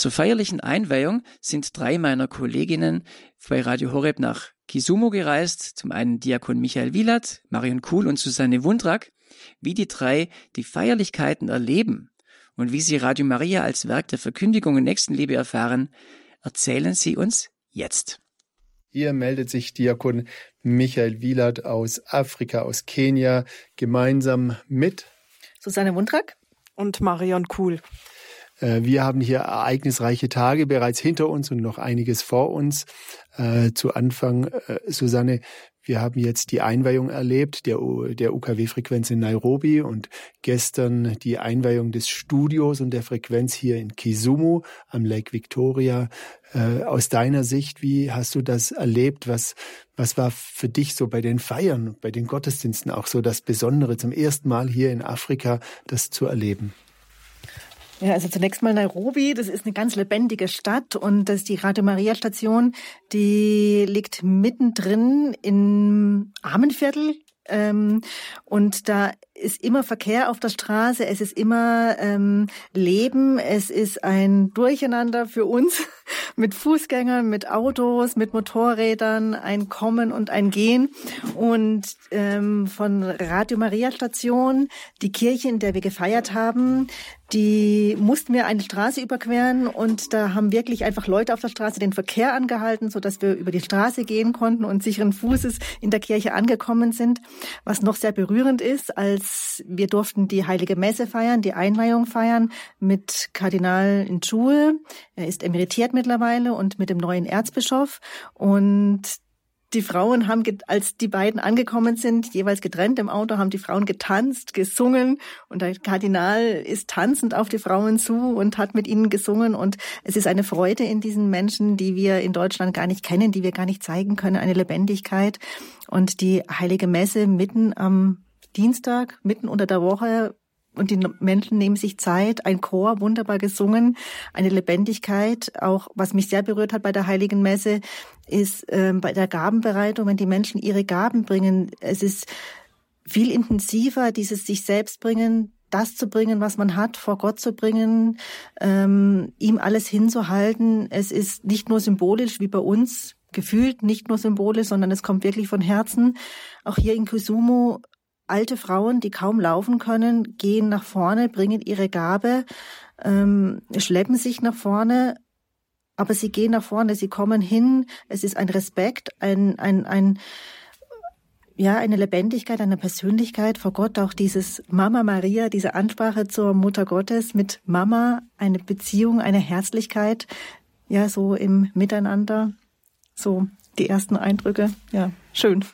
Zur feierlichen Einweihung sind drei meiner Kolleginnen bei Radio Horeb nach Kisumu gereist. Zum einen Diakon Michael Wielert, Marion Kuhl und Susanne Wundrak. Wie die drei die Feierlichkeiten erleben und wie sie Radio Maria als Werk der Verkündigung und Nächstenliebe erfahren, erzählen sie uns jetzt. Hier meldet sich Diakon Michael Wielert aus Afrika, aus Kenia, gemeinsam mit Susanne Wundrak und Marion Kuhl. Äh, wir haben hier ereignisreiche Tage bereits hinter uns und noch einiges vor uns. Äh, zu Anfang, äh, Susanne, wir haben jetzt die Einweihung erlebt der, der UKW-Frequenz in Nairobi und gestern die Einweihung des Studios und der Frequenz hier in Kisumu am Lake Victoria. Aus deiner Sicht, wie hast du das erlebt? Was, was war für dich so bei den Feiern, bei den Gottesdiensten auch so das Besondere, zum ersten Mal hier in Afrika das zu erleben? Ja, also zunächst mal Nairobi, das ist eine ganz lebendige Stadt und das ist die Radio Maria Station, die liegt mittendrin im Armenviertel ähm, und da ist immer Verkehr auf der Straße, es ist immer ähm, Leben, es ist ein Durcheinander für uns mit Fußgängern, mit Autos, mit Motorrädern, ein Kommen und ein Gehen. Und ähm, von Radio Maria Station, die Kirche, in der wir gefeiert haben, die mussten wir eine Straße überqueren und da haben wirklich einfach Leute auf der Straße den Verkehr angehalten, so dass wir über die Straße gehen konnten und sicheren Fußes in der Kirche angekommen sind. Was noch sehr berührend ist, als wir durften die Heilige Messe feiern, die Einweihung feiern mit Kardinal Njue. Er ist emeritiert mittlerweile und mit dem neuen Erzbischof und die Frauen haben, als die beiden angekommen sind, jeweils getrennt im Auto, haben die Frauen getanzt, gesungen. Und der Kardinal ist tanzend auf die Frauen zu und hat mit ihnen gesungen. Und es ist eine Freude in diesen Menschen, die wir in Deutschland gar nicht kennen, die wir gar nicht zeigen können, eine Lebendigkeit. Und die heilige Messe mitten am Dienstag, mitten unter der Woche und die Menschen nehmen sich Zeit, ein Chor wunderbar gesungen, eine Lebendigkeit. Auch was mich sehr berührt hat bei der Heiligen Messe, ist äh, bei der Gabenbereitung, wenn die Menschen ihre Gaben bringen. Es ist viel intensiver, dieses sich selbst bringen, das zu bringen, was man hat, vor Gott zu bringen, ähm, ihm alles hinzuhalten. Es ist nicht nur symbolisch wie bei uns, gefühlt nicht nur symbolisch, sondern es kommt wirklich von Herzen. Auch hier in Kusumo alte Frauen, die kaum laufen können, gehen nach vorne, bringen ihre Gabe, ähm, schleppen sich nach vorne, aber sie gehen nach vorne, sie kommen hin. Es ist ein Respekt, ein, ein, ein, ja, eine Lebendigkeit, eine Persönlichkeit vor Gott, auch dieses Mama Maria, diese Ansprache zur Mutter Gottes mit Mama, eine Beziehung, eine Herzlichkeit, ja, so im Miteinander, so die ersten Eindrücke, ja, schön.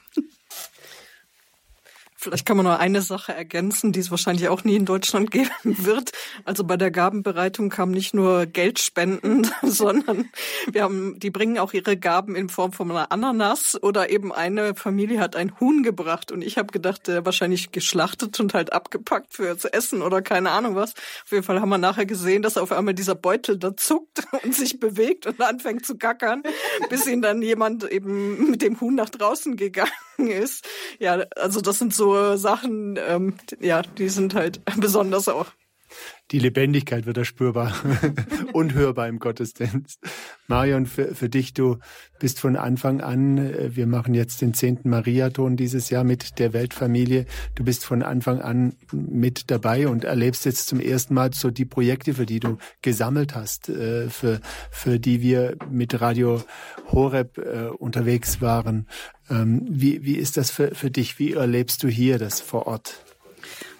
Vielleicht kann man nur eine Sache ergänzen, die es wahrscheinlich auch nie in Deutschland geben wird. Also bei der Gabenbereitung kam nicht nur Geldspenden, sondern wir haben, die bringen auch ihre Gaben in Form von einer Ananas oder eben eine Familie hat ein Huhn gebracht und ich habe gedacht, der wahrscheinlich geschlachtet und halt abgepackt für zu essen oder keine Ahnung was. Auf jeden Fall haben wir nachher gesehen, dass auf einmal dieser Beutel da zuckt und sich bewegt und anfängt zu gackern, bis ihn dann jemand eben mit dem Huhn nach draußen gegangen ist. Ja, also das sind so Sachen, ähm, ja, die sind halt besonders auch. Die Lebendigkeit wird da spürbar und hörbar im Gottesdienst. Marion, für, für dich, du bist von Anfang an, äh, wir machen jetzt den zehnten Mariathon dieses Jahr mit der Weltfamilie. Du bist von Anfang an mit dabei und erlebst jetzt zum ersten Mal so die Projekte, für die du gesammelt hast, äh, für, für die wir mit Radio Horeb äh, unterwegs waren. Ähm, wie, wie ist das für, für dich? Wie erlebst du hier das vor Ort?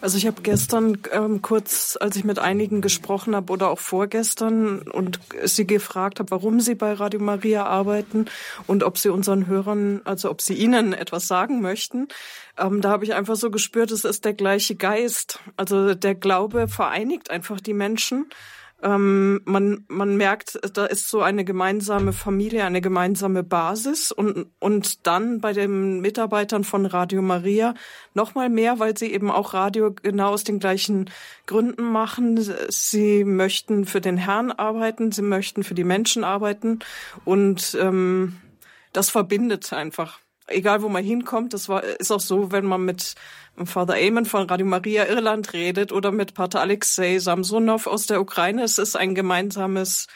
Also ich habe gestern ähm, kurz, als ich mit einigen gesprochen habe oder auch vorgestern und sie gefragt habe, warum sie bei Radio Maria arbeiten und ob sie unseren Hörern, also ob sie ihnen etwas sagen möchten. Ähm, da habe ich einfach so gespürt, es ist der gleiche Geist. Also der Glaube vereinigt einfach die Menschen. Ähm, man, man merkt, da ist so eine gemeinsame Familie, eine gemeinsame Basis und, und dann bei den Mitarbeitern von Radio Maria noch mal mehr, weil sie eben auch Radio genau aus den gleichen Gründen machen. Sie möchten für den Herrn arbeiten, sie möchten für die Menschen arbeiten und ähm, das verbindet einfach egal wo man hinkommt, das war, ist auch so, wenn man mit Father Eamon von Radio Maria Irland redet oder mit Pater Alexei Samsonov aus der Ukraine. Es ist ein gemeinsames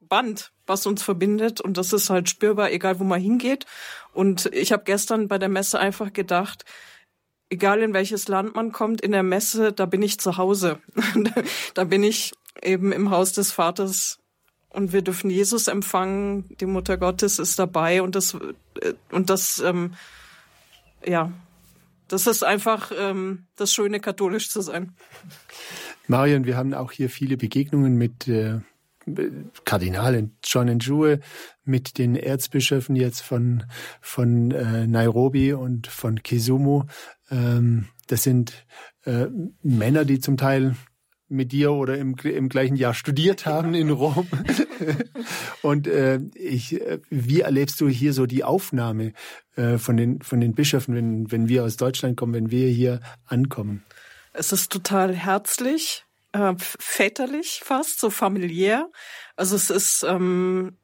Band, was uns verbindet und das ist halt spürbar, egal wo man hingeht. Und ich habe gestern bei der Messe einfach gedacht, egal in welches Land man kommt, in der Messe, da bin ich zu Hause. da bin ich eben im Haus des Vaters und wir dürfen Jesus empfangen. Die Mutter Gottes ist dabei und das äh, und das ähm, ja, das ist einfach ähm, das Schöne, katholisch zu sein. Marion, wir haben auch hier viele Begegnungen mit äh, Kardinalen John Njue, mit den Erzbischöfen jetzt von, von äh, Nairobi und von Kisumu. Ähm, das sind äh, Männer, die zum Teil mit dir oder im, im gleichen Jahr studiert haben in Rom. und äh, ich, äh, wie erlebst du hier so die Aufnahme äh, von den von den Bischöfen, wenn wenn wir aus Deutschland kommen, wenn wir hier ankommen? Es ist total herzlich, äh, väterlich fast, so familiär. Also es ist ähm,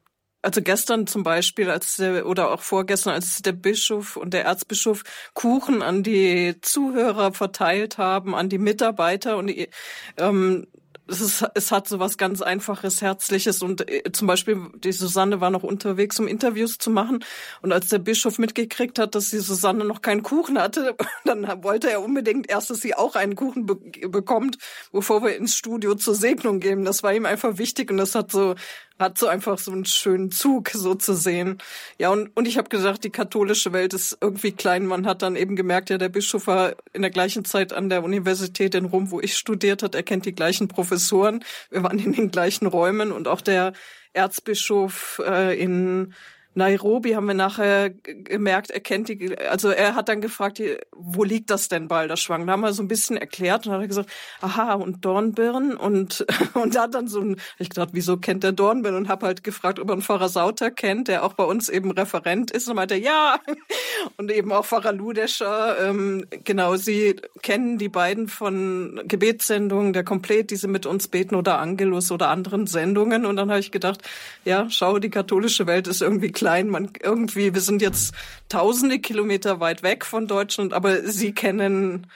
also gestern zum Beispiel, als der, oder auch vorgestern, als der Bischof und der Erzbischof Kuchen an die Zuhörer verteilt haben, an die Mitarbeiter und ähm, es, ist, es hat so was ganz Einfaches, Herzliches und äh, zum Beispiel die Susanne war noch unterwegs, um Interviews zu machen und als der Bischof mitgekriegt hat, dass die Susanne noch keinen Kuchen hatte, dann wollte er unbedingt erst, dass sie auch einen Kuchen be bekommt, bevor wir ins Studio zur Segnung gehen. Das war ihm einfach wichtig und das hat so hat so einfach so einen schönen Zug so zu sehen. Ja, und, und ich habe gesagt, die katholische Welt ist irgendwie klein. Man hat dann eben gemerkt, ja, der Bischof war in der gleichen Zeit an der Universität in Rom, wo ich studiert hat. Er kennt die gleichen Professoren. Wir waren in den gleichen Räumen und auch der Erzbischof äh, in Nairobi haben wir nachher gemerkt, er kennt die, also er hat dann gefragt, wo liegt das denn Balderschwang? Da haben wir so ein bisschen erklärt und hat er gesagt, aha, und Dornbirn und, und da hat dann so ein, ich gedacht, wieso kennt der Dornbirn? Und habe halt gefragt, ob er einen Pfarrer Sauter kennt, der auch bei uns eben Referent ist und meinte, ja, und eben auch Pfarrer Ludescher, ähm, genau, sie kennen die beiden von Gebetssendungen, der Komplett, diese mit uns beten oder Angelus oder anderen Sendungen und dann habe ich gedacht, ja, schau, die katholische Welt ist irgendwie klar klein. Man irgendwie, wir sind jetzt tausende Kilometer weit weg von Deutschland, aber sie kennen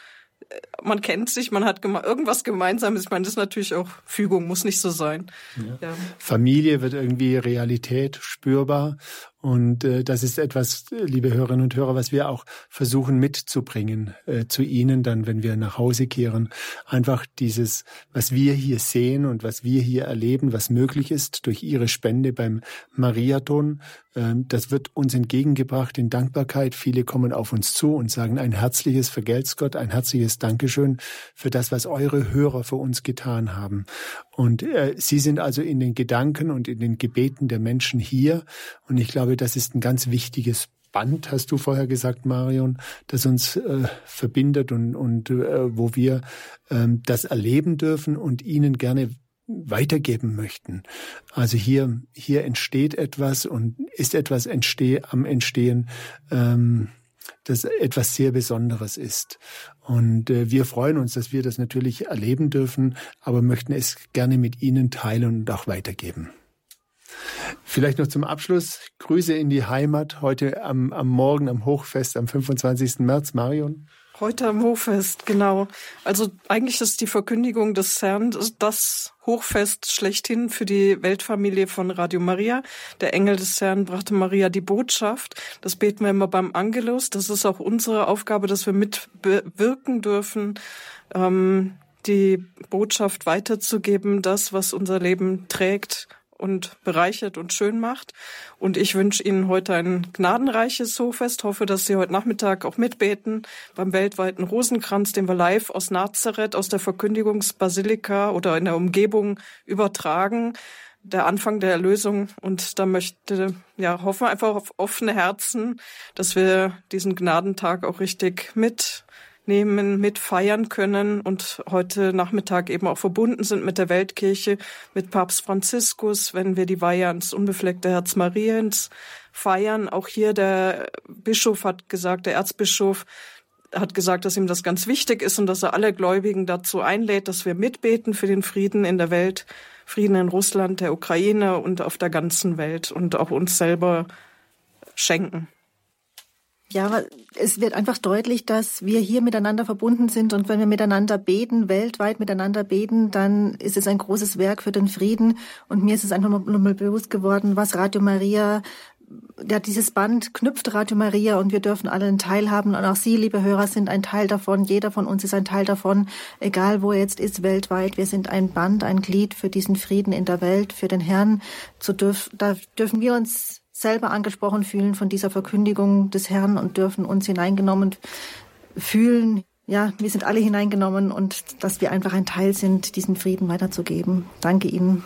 äh, man kennt sich, man hat geme irgendwas Gemeinsames. Ich meine, das ist natürlich auch Fügung, muss nicht so sein. Ja. Ja. Familie wird irgendwie Realität spürbar und äh, das ist etwas, liebe Hörerinnen und Hörer, was wir auch versuchen mitzubringen äh, zu Ihnen, dann, wenn wir nach Hause kehren. Einfach dieses, was wir hier sehen und was wir hier erleben, was möglich ist durch Ihre Spende beim Mariathon, äh, das wird uns entgegengebracht in Dankbarkeit. Viele kommen auf uns zu und sagen ein herzliches Vergelt's Gott, ein herzliches Dankeschön für das, was eure Hörer für uns getan haben. Und äh, Sie sind also in den Gedanken und in den Gebeten der Menschen hier. Und ich glaube, das ist ein ganz wichtiges Band, hast du vorher gesagt, Marion, das uns äh, verbindet und, und äh, wo wir ähm, das erleben dürfen und Ihnen gerne weitergeben möchten. Also hier, hier entsteht etwas und ist etwas entsteh, am Entstehen, ähm, das etwas sehr Besonderes ist. Und äh, wir freuen uns, dass wir das natürlich erleben dürfen, aber möchten es gerne mit Ihnen teilen und auch weitergeben. Vielleicht noch zum Abschluss Grüße in die Heimat heute am, am Morgen am Hochfest am 25. März, Marion. Heute am Hochfest, genau. Also eigentlich ist die Verkündigung des Herrn das Hochfest schlechthin für die Weltfamilie von Radio Maria. Der Engel des Herrn brachte Maria die Botschaft. Das beten wir immer beim Angelus. Das ist auch unsere Aufgabe, dass wir mitwirken dürfen, ähm, die Botschaft weiterzugeben, das, was unser Leben trägt und bereichert und schön macht. Und ich wünsche Ihnen heute ein gnadenreiches Hochfest. Hoffe, dass Sie heute Nachmittag auch mitbeten beim weltweiten Rosenkranz, den wir live aus Nazareth, aus der Verkündigungsbasilika oder in der Umgebung übertragen. Der Anfang der Erlösung. Und da möchte, ja, hoffen wir einfach auf offene Herzen, dass wir diesen Gnadentag auch richtig mit nehmen, mit feiern können und heute Nachmittag eben auch verbunden sind mit der Weltkirche, mit Papst Franziskus, wenn wir die Weihe ans unbefleckte Herz Mariens feiern. Auch hier der Bischof hat gesagt, der Erzbischof hat gesagt, dass ihm das ganz wichtig ist und dass er alle Gläubigen dazu einlädt, dass wir mitbeten für den Frieden in der Welt, Frieden in Russland, der Ukraine und auf der ganzen Welt und auch uns selber schenken. Ja, es wird einfach deutlich, dass wir hier miteinander verbunden sind und wenn wir miteinander beten, weltweit miteinander beten, dann ist es ein großes Werk für den Frieden und mir ist es einfach nur mal bewusst geworden, was Radio Maria ja, dieses Band knüpft Radio Maria und wir dürfen alle einen Teil haben. Und auch Sie, liebe Hörer, sind ein Teil davon. Jeder von uns ist ein Teil davon, egal wo er jetzt ist, weltweit. Wir sind ein Band, ein Glied für diesen Frieden in der Welt, für den Herrn. So dürf, da dürfen wir uns selber angesprochen fühlen von dieser Verkündigung des Herrn und dürfen uns hineingenommen fühlen. Ja, wir sind alle hineingenommen und dass wir einfach ein Teil sind, diesen Frieden weiterzugeben. Danke Ihnen.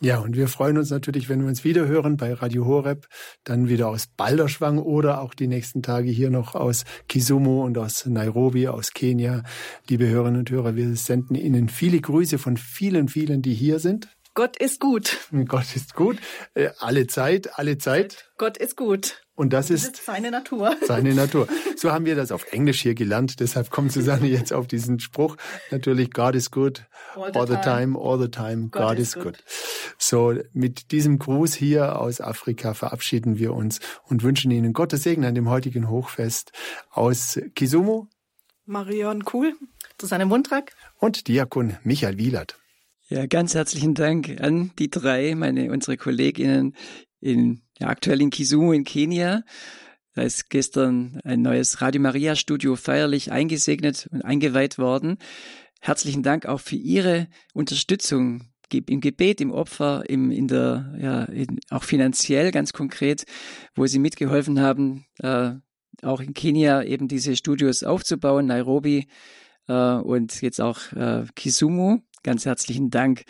Ja, und wir freuen uns natürlich, wenn wir uns wieder hören bei Radio Horeb, dann wieder aus Balderschwang oder auch die nächsten Tage hier noch aus Kisumu und aus Nairobi, aus Kenia. Liebe Hörerinnen und Hörer, wir senden Ihnen viele Grüße von vielen, vielen, die hier sind. Gott ist gut. Gott ist gut. Äh, alle Zeit, alle Zeit. Gott ist gut. Und das, Das ist ist seine Natur. seine Natur. So haben wir das auf Englisch hier gelernt. Deshalb kommt Susanne jetzt auf diesen Spruch. Natürlich, God is good. All the All the time. time, all the time, God God, is is good. good. So, mit diesem Gruß hier aus Afrika verabschieden wir uns und wünschen Ihnen Gottes Segen an dem heutigen Hochfest aus Kisumu Marion Kuhl. Susanne Mundrak. und Diakon Michael Wielert. Ja, ganz herzlichen Dank an die drei, meine, unsere Kolleginnen in, ja, aktuell in Kisumu in Kenia. Da ist gestern ein neues Radio Maria Studio feierlich eingesegnet und eingeweiht worden. Herzlichen Dank auch für Ihre Unterstützung im Gebet, im Opfer, im, in der, ja, in, auch finanziell ganz konkret, wo Sie mitgeholfen haben, äh, auch in Kenia eben diese Studios aufzubauen, Nairobi äh, und jetzt auch äh, Kisumu. Ganz herzlichen Dank.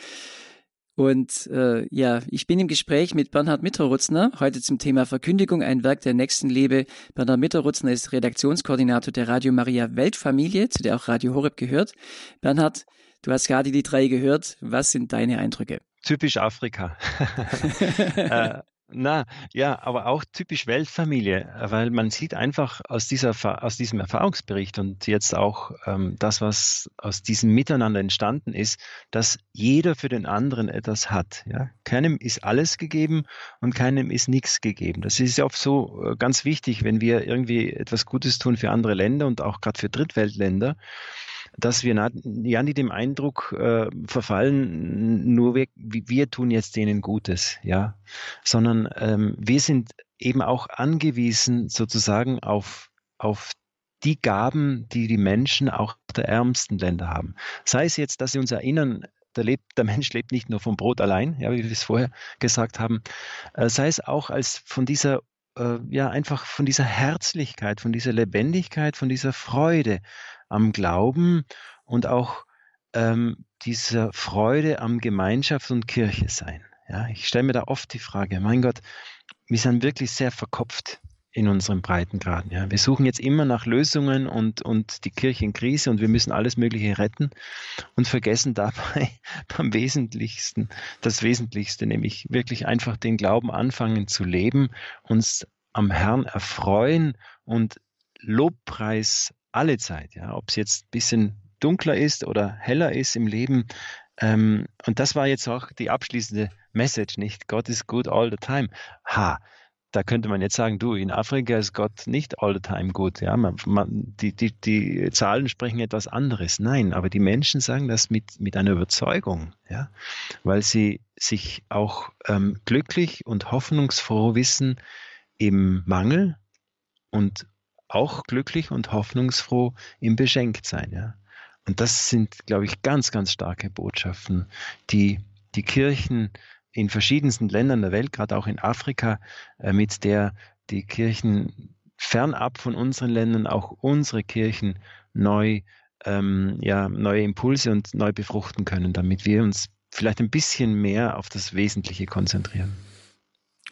Und äh, ja, ich bin im Gespräch mit Bernhard Mitterrutzner, heute zum Thema Verkündigung, ein Werk der Nächstenliebe. Bernhard Mitterrutzner ist Redaktionskoordinator der Radio Maria Weltfamilie, zu der auch Radio Horeb gehört. Bernhard, du hast gerade die drei gehört. Was sind deine Eindrücke? Typisch Afrika. äh, na, ja, aber auch typisch Weltfamilie, weil man sieht einfach aus, dieser, aus diesem Erfahrungsbericht und jetzt auch ähm, das, was aus diesem Miteinander entstanden ist, dass jeder für den anderen etwas hat. Ja? Keinem ist alles gegeben und keinem ist nichts gegeben. Das ist ja oft so äh, ganz wichtig, wenn wir irgendwie etwas Gutes tun für andere Länder und auch gerade für Drittweltländer dass wir ja nicht dem Eindruck äh, verfallen, nur wir, wir tun jetzt denen Gutes, ja, sondern ähm, wir sind eben auch angewiesen sozusagen auf, auf die Gaben, die die Menschen auch der ärmsten Länder haben. Sei es jetzt, dass sie uns erinnern, der, lebt, der Mensch lebt nicht nur vom Brot allein, ja, wie wir es vorher gesagt haben, äh, sei es auch als von dieser äh, ja einfach von dieser Herzlichkeit, von dieser Lebendigkeit, von dieser Freude am Glauben und auch ähm, dieser Freude am Gemeinschaft und Kirche sein. Ja, ich stelle mir da oft die Frage, mein Gott, wir sind wirklich sehr verkopft in unseren Breitengraden. Ja. Wir suchen jetzt immer nach Lösungen und, und die Kirche in Krise und wir müssen alles Mögliche retten und vergessen dabei beim Wesentlichsten, das Wesentlichste, nämlich wirklich einfach den Glauben anfangen zu leben, uns am Herrn erfreuen und Lobpreis alle Zeit, ja, ob es jetzt ein bisschen dunkler ist oder heller ist im Leben. Ähm, und das war jetzt auch die abschließende Message, nicht? Gott ist good all the time. Ha, da könnte man jetzt sagen, du, in Afrika ist Gott nicht all the time gut. Ja, man, man, die, die, die Zahlen sprechen etwas anderes. Nein, aber die Menschen sagen das mit, mit einer Überzeugung, ja, weil sie sich auch ähm, glücklich und hoffnungsfroh wissen im Mangel und auch glücklich und hoffnungsfroh im Beschenktsein. Ja. Und das sind, glaube ich, ganz, ganz starke Botschaften, die die Kirchen in verschiedensten Ländern der Welt, gerade auch in Afrika, äh, mit der die Kirchen fernab von unseren Ländern auch unsere Kirchen neu, ähm, ja, neue Impulse und neu befruchten können, damit wir uns vielleicht ein bisschen mehr auf das Wesentliche konzentrieren.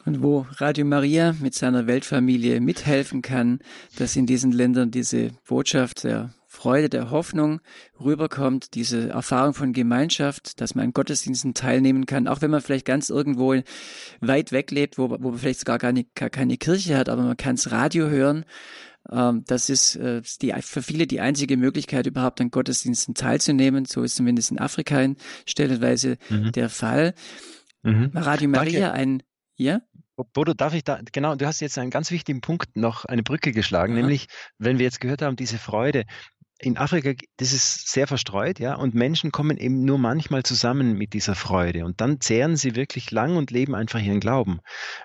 Und wo Radio Maria mit seiner Weltfamilie mithelfen kann, dass in diesen Ländern diese Botschaft der Freude, der Hoffnung rüberkommt, diese Erfahrung von Gemeinschaft, dass man an Gottesdiensten teilnehmen kann, auch wenn man vielleicht ganz irgendwo weit weg lebt, wo, wo man vielleicht gar keine, gar keine Kirche hat, aber man kann das Radio hören. Ähm, das ist äh, die, für viele die einzige Möglichkeit, überhaupt an Gottesdiensten teilzunehmen. So ist zumindest in Afrika in stellenweise Mhm. der Fall. Mhm. Radio Maria, Danke. ein, ja? Bodo, darf ich da, genau, du hast jetzt einen ganz wichtigen Punkt noch eine Brücke geschlagen, Aha. nämlich, wenn wir jetzt gehört haben, diese Freude. in Afrika, das ist sehr verstreut, ja, und Menschen kommen eben nur manchmal zusammen mit dieser Freude und dann zehren sie wirklich lang und leben einfach ihren Glauben.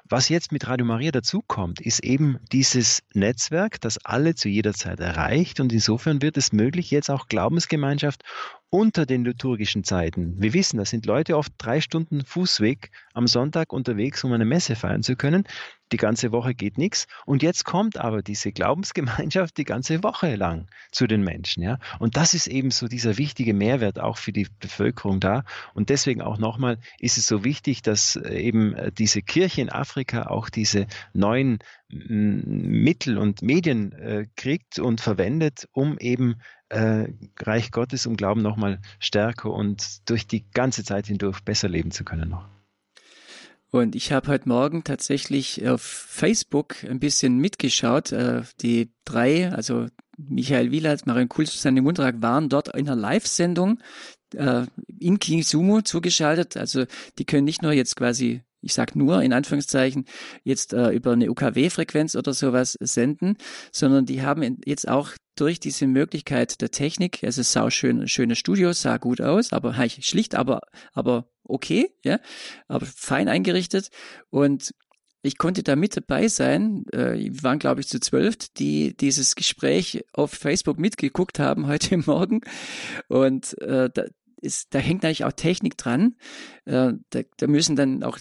Was jetzt mit Radio Maria dazukommt, ist eben dieses Netzwerk, das alle zu jeder Zeit erreicht und insofern wird es möglich, jetzt auch Glaubensgemeinschaft unter den liturgischen Zeiten. Wir wissen, da sind Leute oft drei Stunden Fußweg am Sonntag unterwegs, um eine Messe feiern zu können. Die ganze Woche geht nichts. Und jetzt kommt aber diese Glaubensgemeinschaft die ganze Woche lang zu den Menschen. Ja? Und das ist eben so dieser wichtige Mehrwert auch für die Bevölkerung da. Und deswegen auch nochmal ist es so wichtig, dass äh, eben äh, diese Kirche in Afrika auch diese neuen Mittel und Medien äh, kriegt und verwendet, um eben äh, Reich Gottes um Glauben nochmal stärker und durch die ganze Zeit hindurch besser leben zu können noch. Und ich habe heute Morgen tatsächlich auf Facebook ein bisschen mitgeschaut. Äh, die drei, also Michael Wielert, Marion Kulz, Susanne Mundrak waren dort in einer Live-Sendung äh, in Kisumu zugeschaltet. Also die können nicht nur jetzt quasi ich sag nur in Anführungszeichen, jetzt äh, über eine UKW-Frequenz oder sowas senden, sondern die haben jetzt auch durch diese Möglichkeit der Technik, also es sah schön, schöne Studio, sah gut aus, aber schlicht, aber, aber okay, ja, aber fein eingerichtet und ich konnte da mit dabei sein. Äh, wir waren, glaube ich, zu zwölf, die dieses Gespräch auf Facebook mitgeguckt haben heute Morgen. Und äh, da, ist, da hängt eigentlich auch Technik dran. Äh, da, da müssen dann auch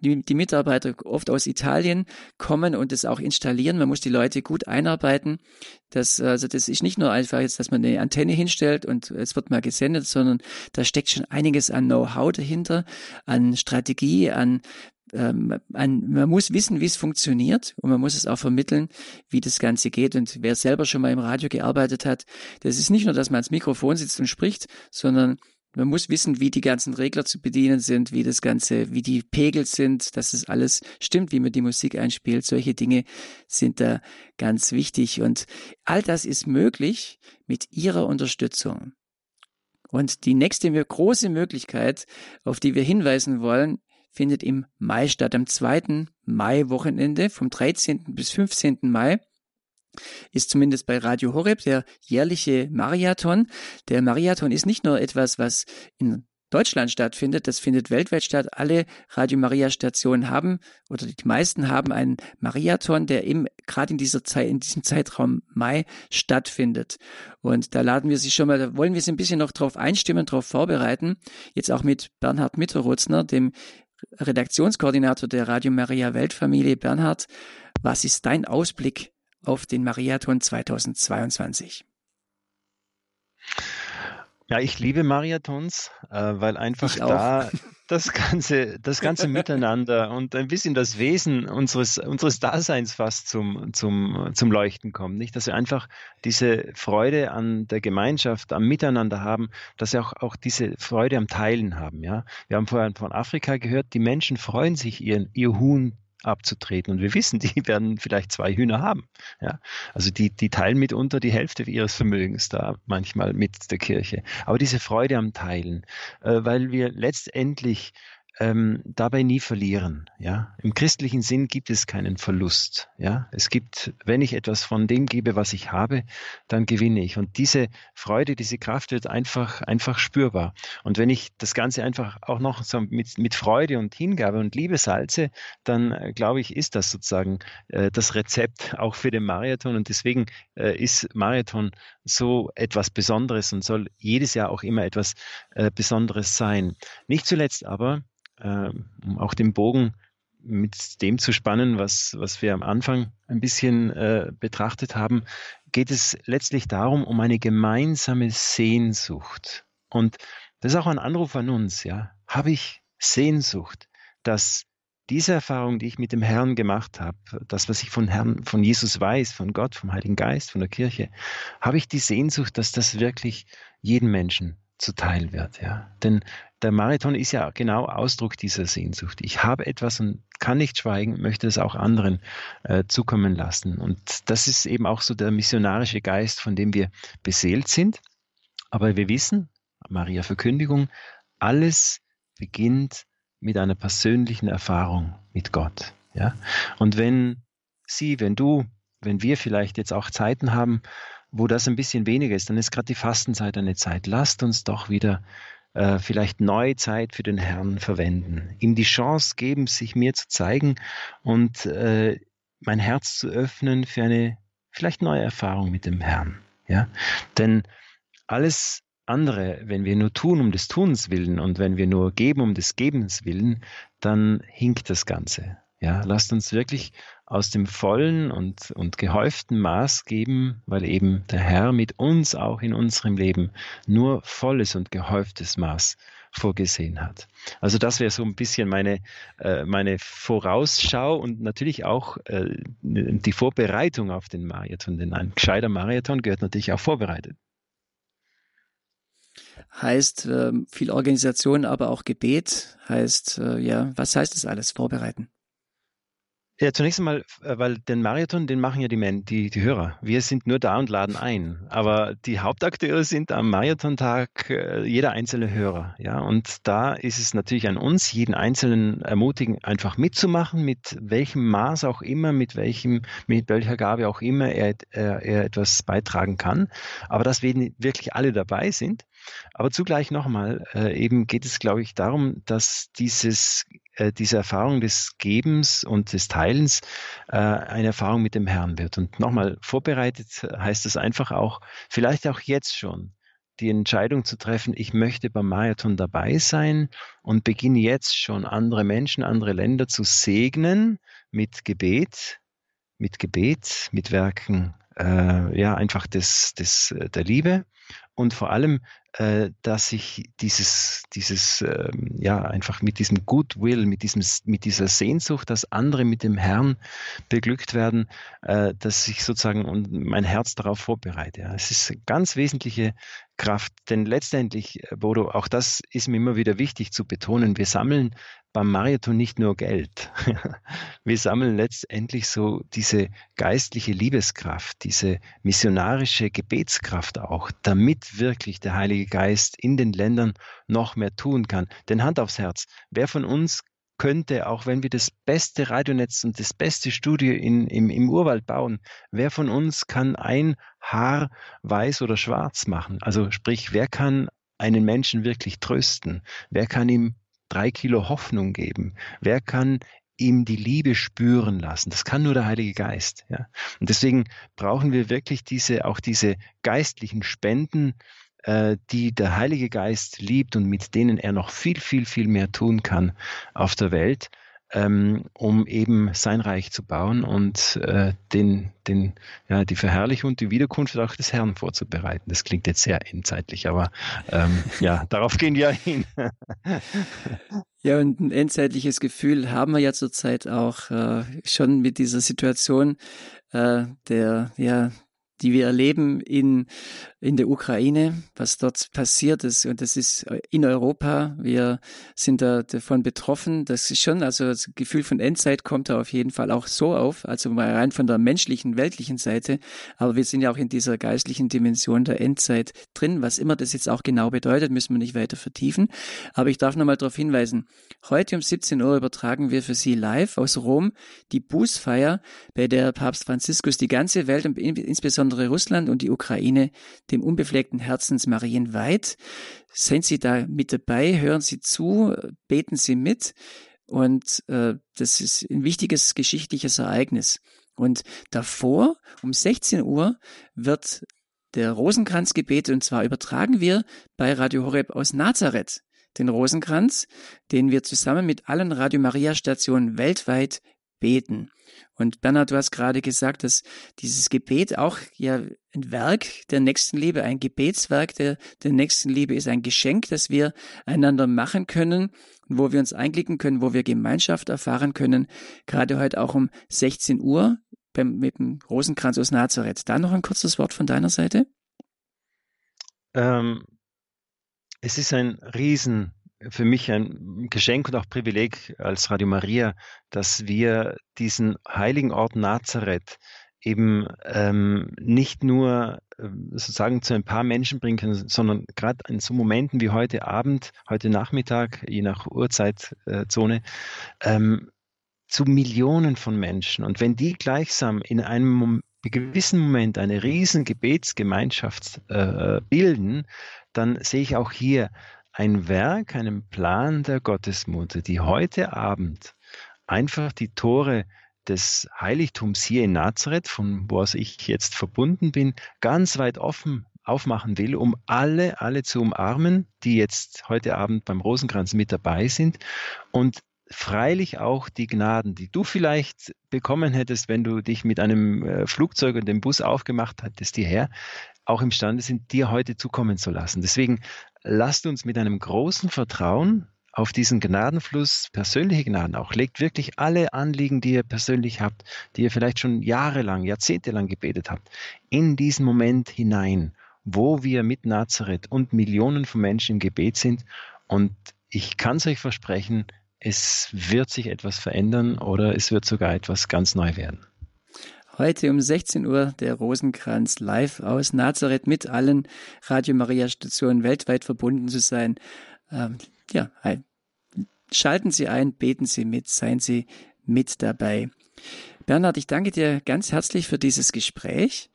die, die Mitarbeiter oft aus Italien kommen und es auch installieren. Man muss die Leute gut einarbeiten. Das, also das ist nicht nur einfach jetzt, dass man eine Antenne hinstellt und es wird mal gesendet, sondern da steckt schon einiges an Know-how dahinter, an Strategie, an ähm, an, man muss wissen, wie es funktioniert und man muss es auch vermitteln, wie das Ganze geht. Und wer selber schon mal im Radio gearbeitet hat, das ist nicht nur, dass man ans Mikrofon sitzt und spricht, sondern man muss wissen, wie die ganzen Regler zu bedienen sind, wie das Ganze, wie die Pegel sind, dass es alles stimmt, wie man die Musik einspielt. Solche Dinge sind da ganz wichtig. Und all das ist möglich mit Ihrer Unterstützung. Und die nächste große Möglichkeit, auf die wir hinweisen wollen, findet im Mai statt, am zweiten Mai-Wochenende vom 13. bis 15. Mai ist zumindest bei Radio Horeb der jährliche Marathon. Der Marathon ist nicht nur etwas, was in Deutschland stattfindet, das findet weltweit statt. Alle Radio Maria Stationen haben oder die meisten haben einen Marathon, der eben gerade in dieser Zeit, in diesem Zeitraum Mai stattfindet. Und da laden wir Sie schon mal, da wollen wir Sie ein bisschen noch drauf einstimmen, drauf vorbereiten. Jetzt auch mit Bernhard Mitterrutzner, dem Redaktionskoordinator der Radio Maria Weltfamilie. Bernhard, was ist dein Ausblick auf den Marathon 2022? Ja, ich liebe Marathons, äh, weil einfach da das ganze, das ganze Miteinander und ein bisschen das Wesen unseres, unseres Daseins fast zum, zum, zum Leuchten kommt. Nicht, dass wir einfach diese Freude an der Gemeinschaft, am Miteinander haben, dass wir auch, auch diese Freude am Teilen haben. Ja, wir haben vorher von Afrika gehört, die Menschen freuen sich, ihr, ihr Huhn abzutreten. Und wir wissen, die werden vielleicht zwei Hühner haben. Ja? Also die, die teilen mitunter die Hälfte ihres Vermögens da manchmal mit der Kirche. Aber diese Freude am Teilen, äh, weil wir letztendlich ähm, dabei nie verlieren. Ja, im christlichen Sinn gibt es keinen Verlust. Ja, es gibt, wenn ich etwas von dem gebe, was ich habe, dann gewinne ich. Und diese Freude, diese Kraft wird einfach, einfach spürbar. Und wenn ich das Ganze einfach auch noch so mit, mit Freude und Hingabe und Liebe salze, dann äh, glaube ich, ist das sozusagen äh, das Rezept auch für den Marathon. Und deswegen äh, ist Marathon so etwas Besonderes und soll jedes Jahr auch immer etwas äh, Besonderes sein. Nicht zuletzt aber äh, um auch den Bogen mit dem zu spannen, was, was wir am Anfang ein bisschen äh, betrachtet haben, geht es letztlich darum, um eine gemeinsame Sehnsucht. Und das ist auch ein Anruf an uns, ja. Habe ich Sehnsucht, dass diese Erfahrung, die ich mit dem Herrn gemacht habe, das, was ich von Herrn, von Jesus weiß, von Gott, vom Heiligen Geist, von der Kirche, habe ich die Sehnsucht, dass das wirklich jeden Menschen zuteil wird, ja. Denn der Marathon ist ja genau Ausdruck dieser Sehnsucht. Ich habe etwas und kann nicht schweigen, möchte es auch anderen äh, zukommen lassen. Und das ist eben auch so der missionarische Geist, von dem wir beseelt sind. Aber wir wissen, Maria Verkündigung, alles beginnt mit einer persönlichen Erfahrung mit Gott. Ja? Und wenn Sie, wenn du wenn wir vielleicht jetzt auch Zeiten haben, wo das ein bisschen weniger ist, dann ist gerade die Fastenzeit eine Zeit. Lasst uns doch wieder äh, vielleicht neue Zeit für den Herrn verwenden, ihm die Chance geben, sich mir zu zeigen und äh, mein Herz zu öffnen für eine vielleicht neue Erfahrung mit dem Herrn. Ja, denn alles andere, wenn wir nur tun um des Tuns willen und wenn wir nur geben um des Gebens willen, dann hinkt das Ganze. Ja, lasst uns wirklich aus dem vollen und, und gehäuften Maß geben, weil eben der Herr mit uns auch in unserem Leben nur volles und gehäuftes Maß vorgesehen hat. Also das wäre so ein bisschen meine, äh, meine Vorausschau und natürlich auch äh, die Vorbereitung auf den Marathon, denn ein gescheiter Marathon gehört natürlich auch vorbereitet. Heißt äh, viel Organisation, aber auch Gebet. Heißt, äh, ja, was heißt das alles? Vorbereiten. Ja, zunächst einmal, äh, weil den Marathon, den machen ja die, Men die, die Hörer. Wir sind nur da und laden ein. Aber die Hauptakteure sind am Marathontag äh, jeder einzelne Hörer. Ja, und da ist es natürlich an uns, jeden Einzelnen ermutigen, einfach mitzumachen, mit welchem Maß auch immer, mit welchem, mit welcher Gabe auch immer er, er, er etwas beitragen kann. Aber dass wir wirklich alle dabei sind. Aber zugleich nochmal, äh, eben geht es, glaube ich, darum, dass dieses äh, diese Erfahrung des Gebens und des Teilens äh, eine Erfahrung mit dem Herrn wird. Und nochmal, vorbereitet heißt es einfach auch, vielleicht auch jetzt schon, die Entscheidung zu treffen, ich möchte beim Marathon dabei sein und beginne jetzt schon andere Menschen, andere Länder zu segnen mit Gebet, mit Gebet, mit Werken, äh, ja, einfach des, des, äh, der Liebe und vor allem äh, dass ich dieses, dieses, ähm, ja, einfach mit diesem Goodwill, mit, diesem, mit dieser Sehnsucht, dass andere mit dem Herrn beglückt werden, äh, dass ich sozusagen und mein Herz darauf vorbereite. Ja. Es ist eine ganz wesentliche Kraft, denn letztendlich, äh, Bodo, auch das ist mir immer wieder wichtig zu betonen, wir sammeln beim Marathon nicht nur Geld. Wir sammeln letztendlich so diese geistliche Liebeskraft, diese missionarische Gebetskraft auch, damit wirklich der Heilige Geist in den Ländern noch mehr tun kann. Denn Hand aufs Herz, wer von uns könnte, auch wenn wir das beste Radionetz und das beste Studio in, im, im Urwald bauen, wer von uns kann ein Haar weiß oder schwarz machen? Also sprich, wer kann einen Menschen wirklich trösten? Wer kann ihm drei Kilo Hoffnung geben? Wer kann ihm die Liebe spüren lassen. Das kann nur der Heilige Geist. Ja. Und deswegen brauchen wir wirklich diese, auch diese geistlichen Spenden, die der Heilige Geist liebt und mit denen er noch viel, viel, viel mehr tun kann auf der Welt, ähm, um eben sein Reich zu bauen und äh, den, den, ja, die Verherrlichung und die Wiederkunft auch des Herrn vorzubereiten. Das klingt jetzt sehr endzeitlich, aber ähm, ja, darauf gehen wir hin. Ja, und ein endzeitliches Gefühl haben wir ja zurzeit auch äh, schon mit dieser Situation äh, der, ja, die wir erleben in, in der Ukraine, was dort passiert ist. Und das ist in Europa. Wir sind da davon betroffen. Das ist schon, also das Gefühl von Endzeit kommt da auf jeden Fall auch so auf. Also mal rein von der menschlichen, weltlichen Seite. Aber wir sind ja auch in dieser geistlichen Dimension der Endzeit drin. Was immer das jetzt auch genau bedeutet, müssen wir nicht weiter vertiefen. Aber ich darf nochmal darauf hinweisen. Heute um 17 Uhr übertragen wir für Sie live aus Rom die Bußfeier, bei der Papst Franziskus die ganze Welt und insbesondere insbesondere Russland und die Ukraine dem unbefleckten Herzens Marien weiht. Sind Sie da mit dabei? Hören Sie zu? Beten Sie mit? Und äh, das ist ein wichtiges geschichtliches Ereignis. Und davor, um 16 Uhr, wird der Rosenkranz gebetet und zwar übertragen wir bei Radio Horeb aus Nazareth den Rosenkranz, den wir zusammen mit allen Radio Maria Stationen weltweit beten. Und Bernhard, du hast gerade gesagt, dass dieses Gebet auch ja ein Werk der Nächstenliebe, ein Gebetswerk der, der Nächstenliebe ist ein Geschenk, das wir einander machen können, wo wir uns einklicken können, wo wir Gemeinschaft erfahren können. Gerade heute auch um 16 Uhr beim, mit dem Rosenkranz aus Nazareth. Da noch ein kurzes Wort von deiner Seite? Ähm, es ist ein Riesen für mich ein Geschenk und auch Privileg als Radio Maria, dass wir diesen heiligen Ort Nazareth eben ähm, nicht nur äh, sozusagen zu ein paar Menschen bringen können, sondern gerade in so Momenten wie heute Abend, heute Nachmittag, je nach Uhrzeitzone, ähm, zu Millionen von Menschen. Und wenn die gleichsam in einem in gewissen Moment eine riesen Gebetsgemeinschaft äh, bilden, dann sehe ich auch hier ein Werk, einen Plan der Gottesmutter, die heute Abend einfach die Tore des Heiligtums hier in Nazareth, von wo aus ich jetzt verbunden bin, ganz weit offen aufmachen will, um alle, alle zu umarmen, die jetzt heute Abend beim Rosenkranz mit dabei sind. Und freilich auch die Gnaden, die du vielleicht bekommen hättest, wenn du dich mit einem äh, Flugzeug und dem Bus aufgemacht hättest hierher, auch imstande sind, dir heute zukommen zu lassen. Deswegen lasst uns mit einem großen Vertrauen auf diesen Gnadenfluss, persönliche Gnaden auch, legt wirklich alle Anliegen, die ihr persönlich habt, die ihr vielleicht schon jahrelang, jahrzehntelang gebetet habt, in diesen Moment hinein, wo wir mit Nazareth und Millionen von Menschen im Gebet sind. Und ich kann es euch versprechen, es wird sich etwas verändern oder es wird sogar etwas ganz neu werden. Heute um 16 Uhr der Rosenkranz live aus Nazareth mit allen Radio Maria Stationen weltweit verbunden zu sein. Ähm, ja, Schalten Sie ein, beten Sie mit, seien Sie mit dabei. Bernhard, ich danke dir ganz herzlich für dieses Gespräch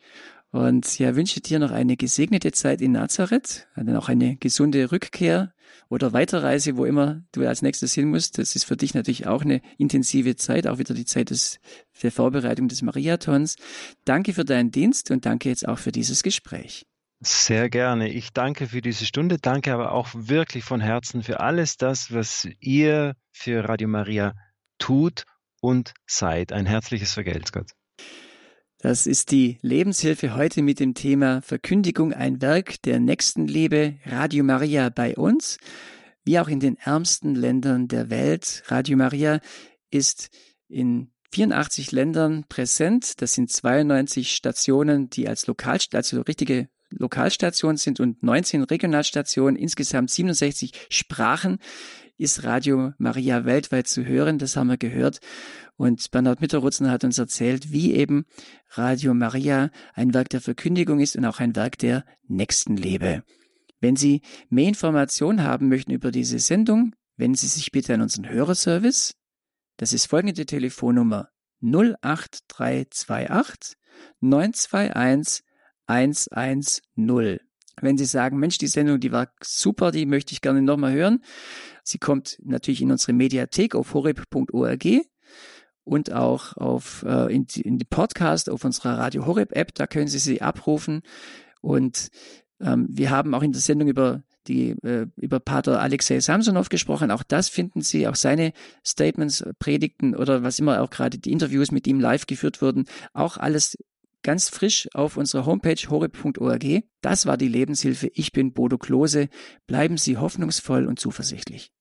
und ja, wünsche dir noch eine gesegnete Zeit in Nazareth, dann auch eine gesunde Rückkehr oder Weiterreise, wo immer du als nächstes hin musst. Das ist für dich natürlich auch eine intensive Zeit, auch wieder die Zeit des, der Vorbereitung des Mariatons. Danke für deinen Dienst und danke jetzt auch für dieses Gespräch. Sehr gerne. Ich danke für diese Stunde, danke aber auch wirklich von Herzen für alles das, was ihr für Radio Maria tut und seid. Ein herzliches Vergelt's Gott. Das ist die Lebenshilfe heute mit dem Thema Verkündigung, ein Werk der Nächstenliebe, Radio Maria bei uns, wie auch in den ärmsten Ländern der Welt. Radio Maria ist in 84 Ländern präsent. Das sind 92 Stationen, die als Lokal, also richtige Lokalstationen sind und 19 Regionalstationen, insgesamt 67 Sprachen ist Radio Maria weltweit zu hören. Das haben wir gehört. Und Bernhard Mitterrutzen hat uns erzählt, wie eben Radio Maria ein Werk der Verkündigung ist und auch ein Werk der Nächstenliebe. Wenn Sie mehr Informationen haben möchten über diese Sendung, wenden Sie sich bitte an unseren Hörerservice. Das ist folgende Telefonnummer 08328 921 110. Wenn Sie sagen, Mensch, die Sendung, die war super, die möchte ich gerne nochmal hören. Sie kommt natürlich in unsere Mediathek auf horeb.org und auch auf, äh, in, in die Podcast auf unserer Radio Horeb App. Da können Sie sie abrufen. Und ähm, wir haben auch in der Sendung über die äh, über Pater Alexei Samsonov gesprochen. Auch das finden Sie, auch seine Statements, Predigten oder was immer auch gerade die Interviews mit ihm live geführt wurden, auch alles ganz frisch auf unserer Homepage horeb.org. Das war die Lebenshilfe. Ich bin Bodo Klose. Bleiben Sie hoffnungsvoll und zuversichtlich.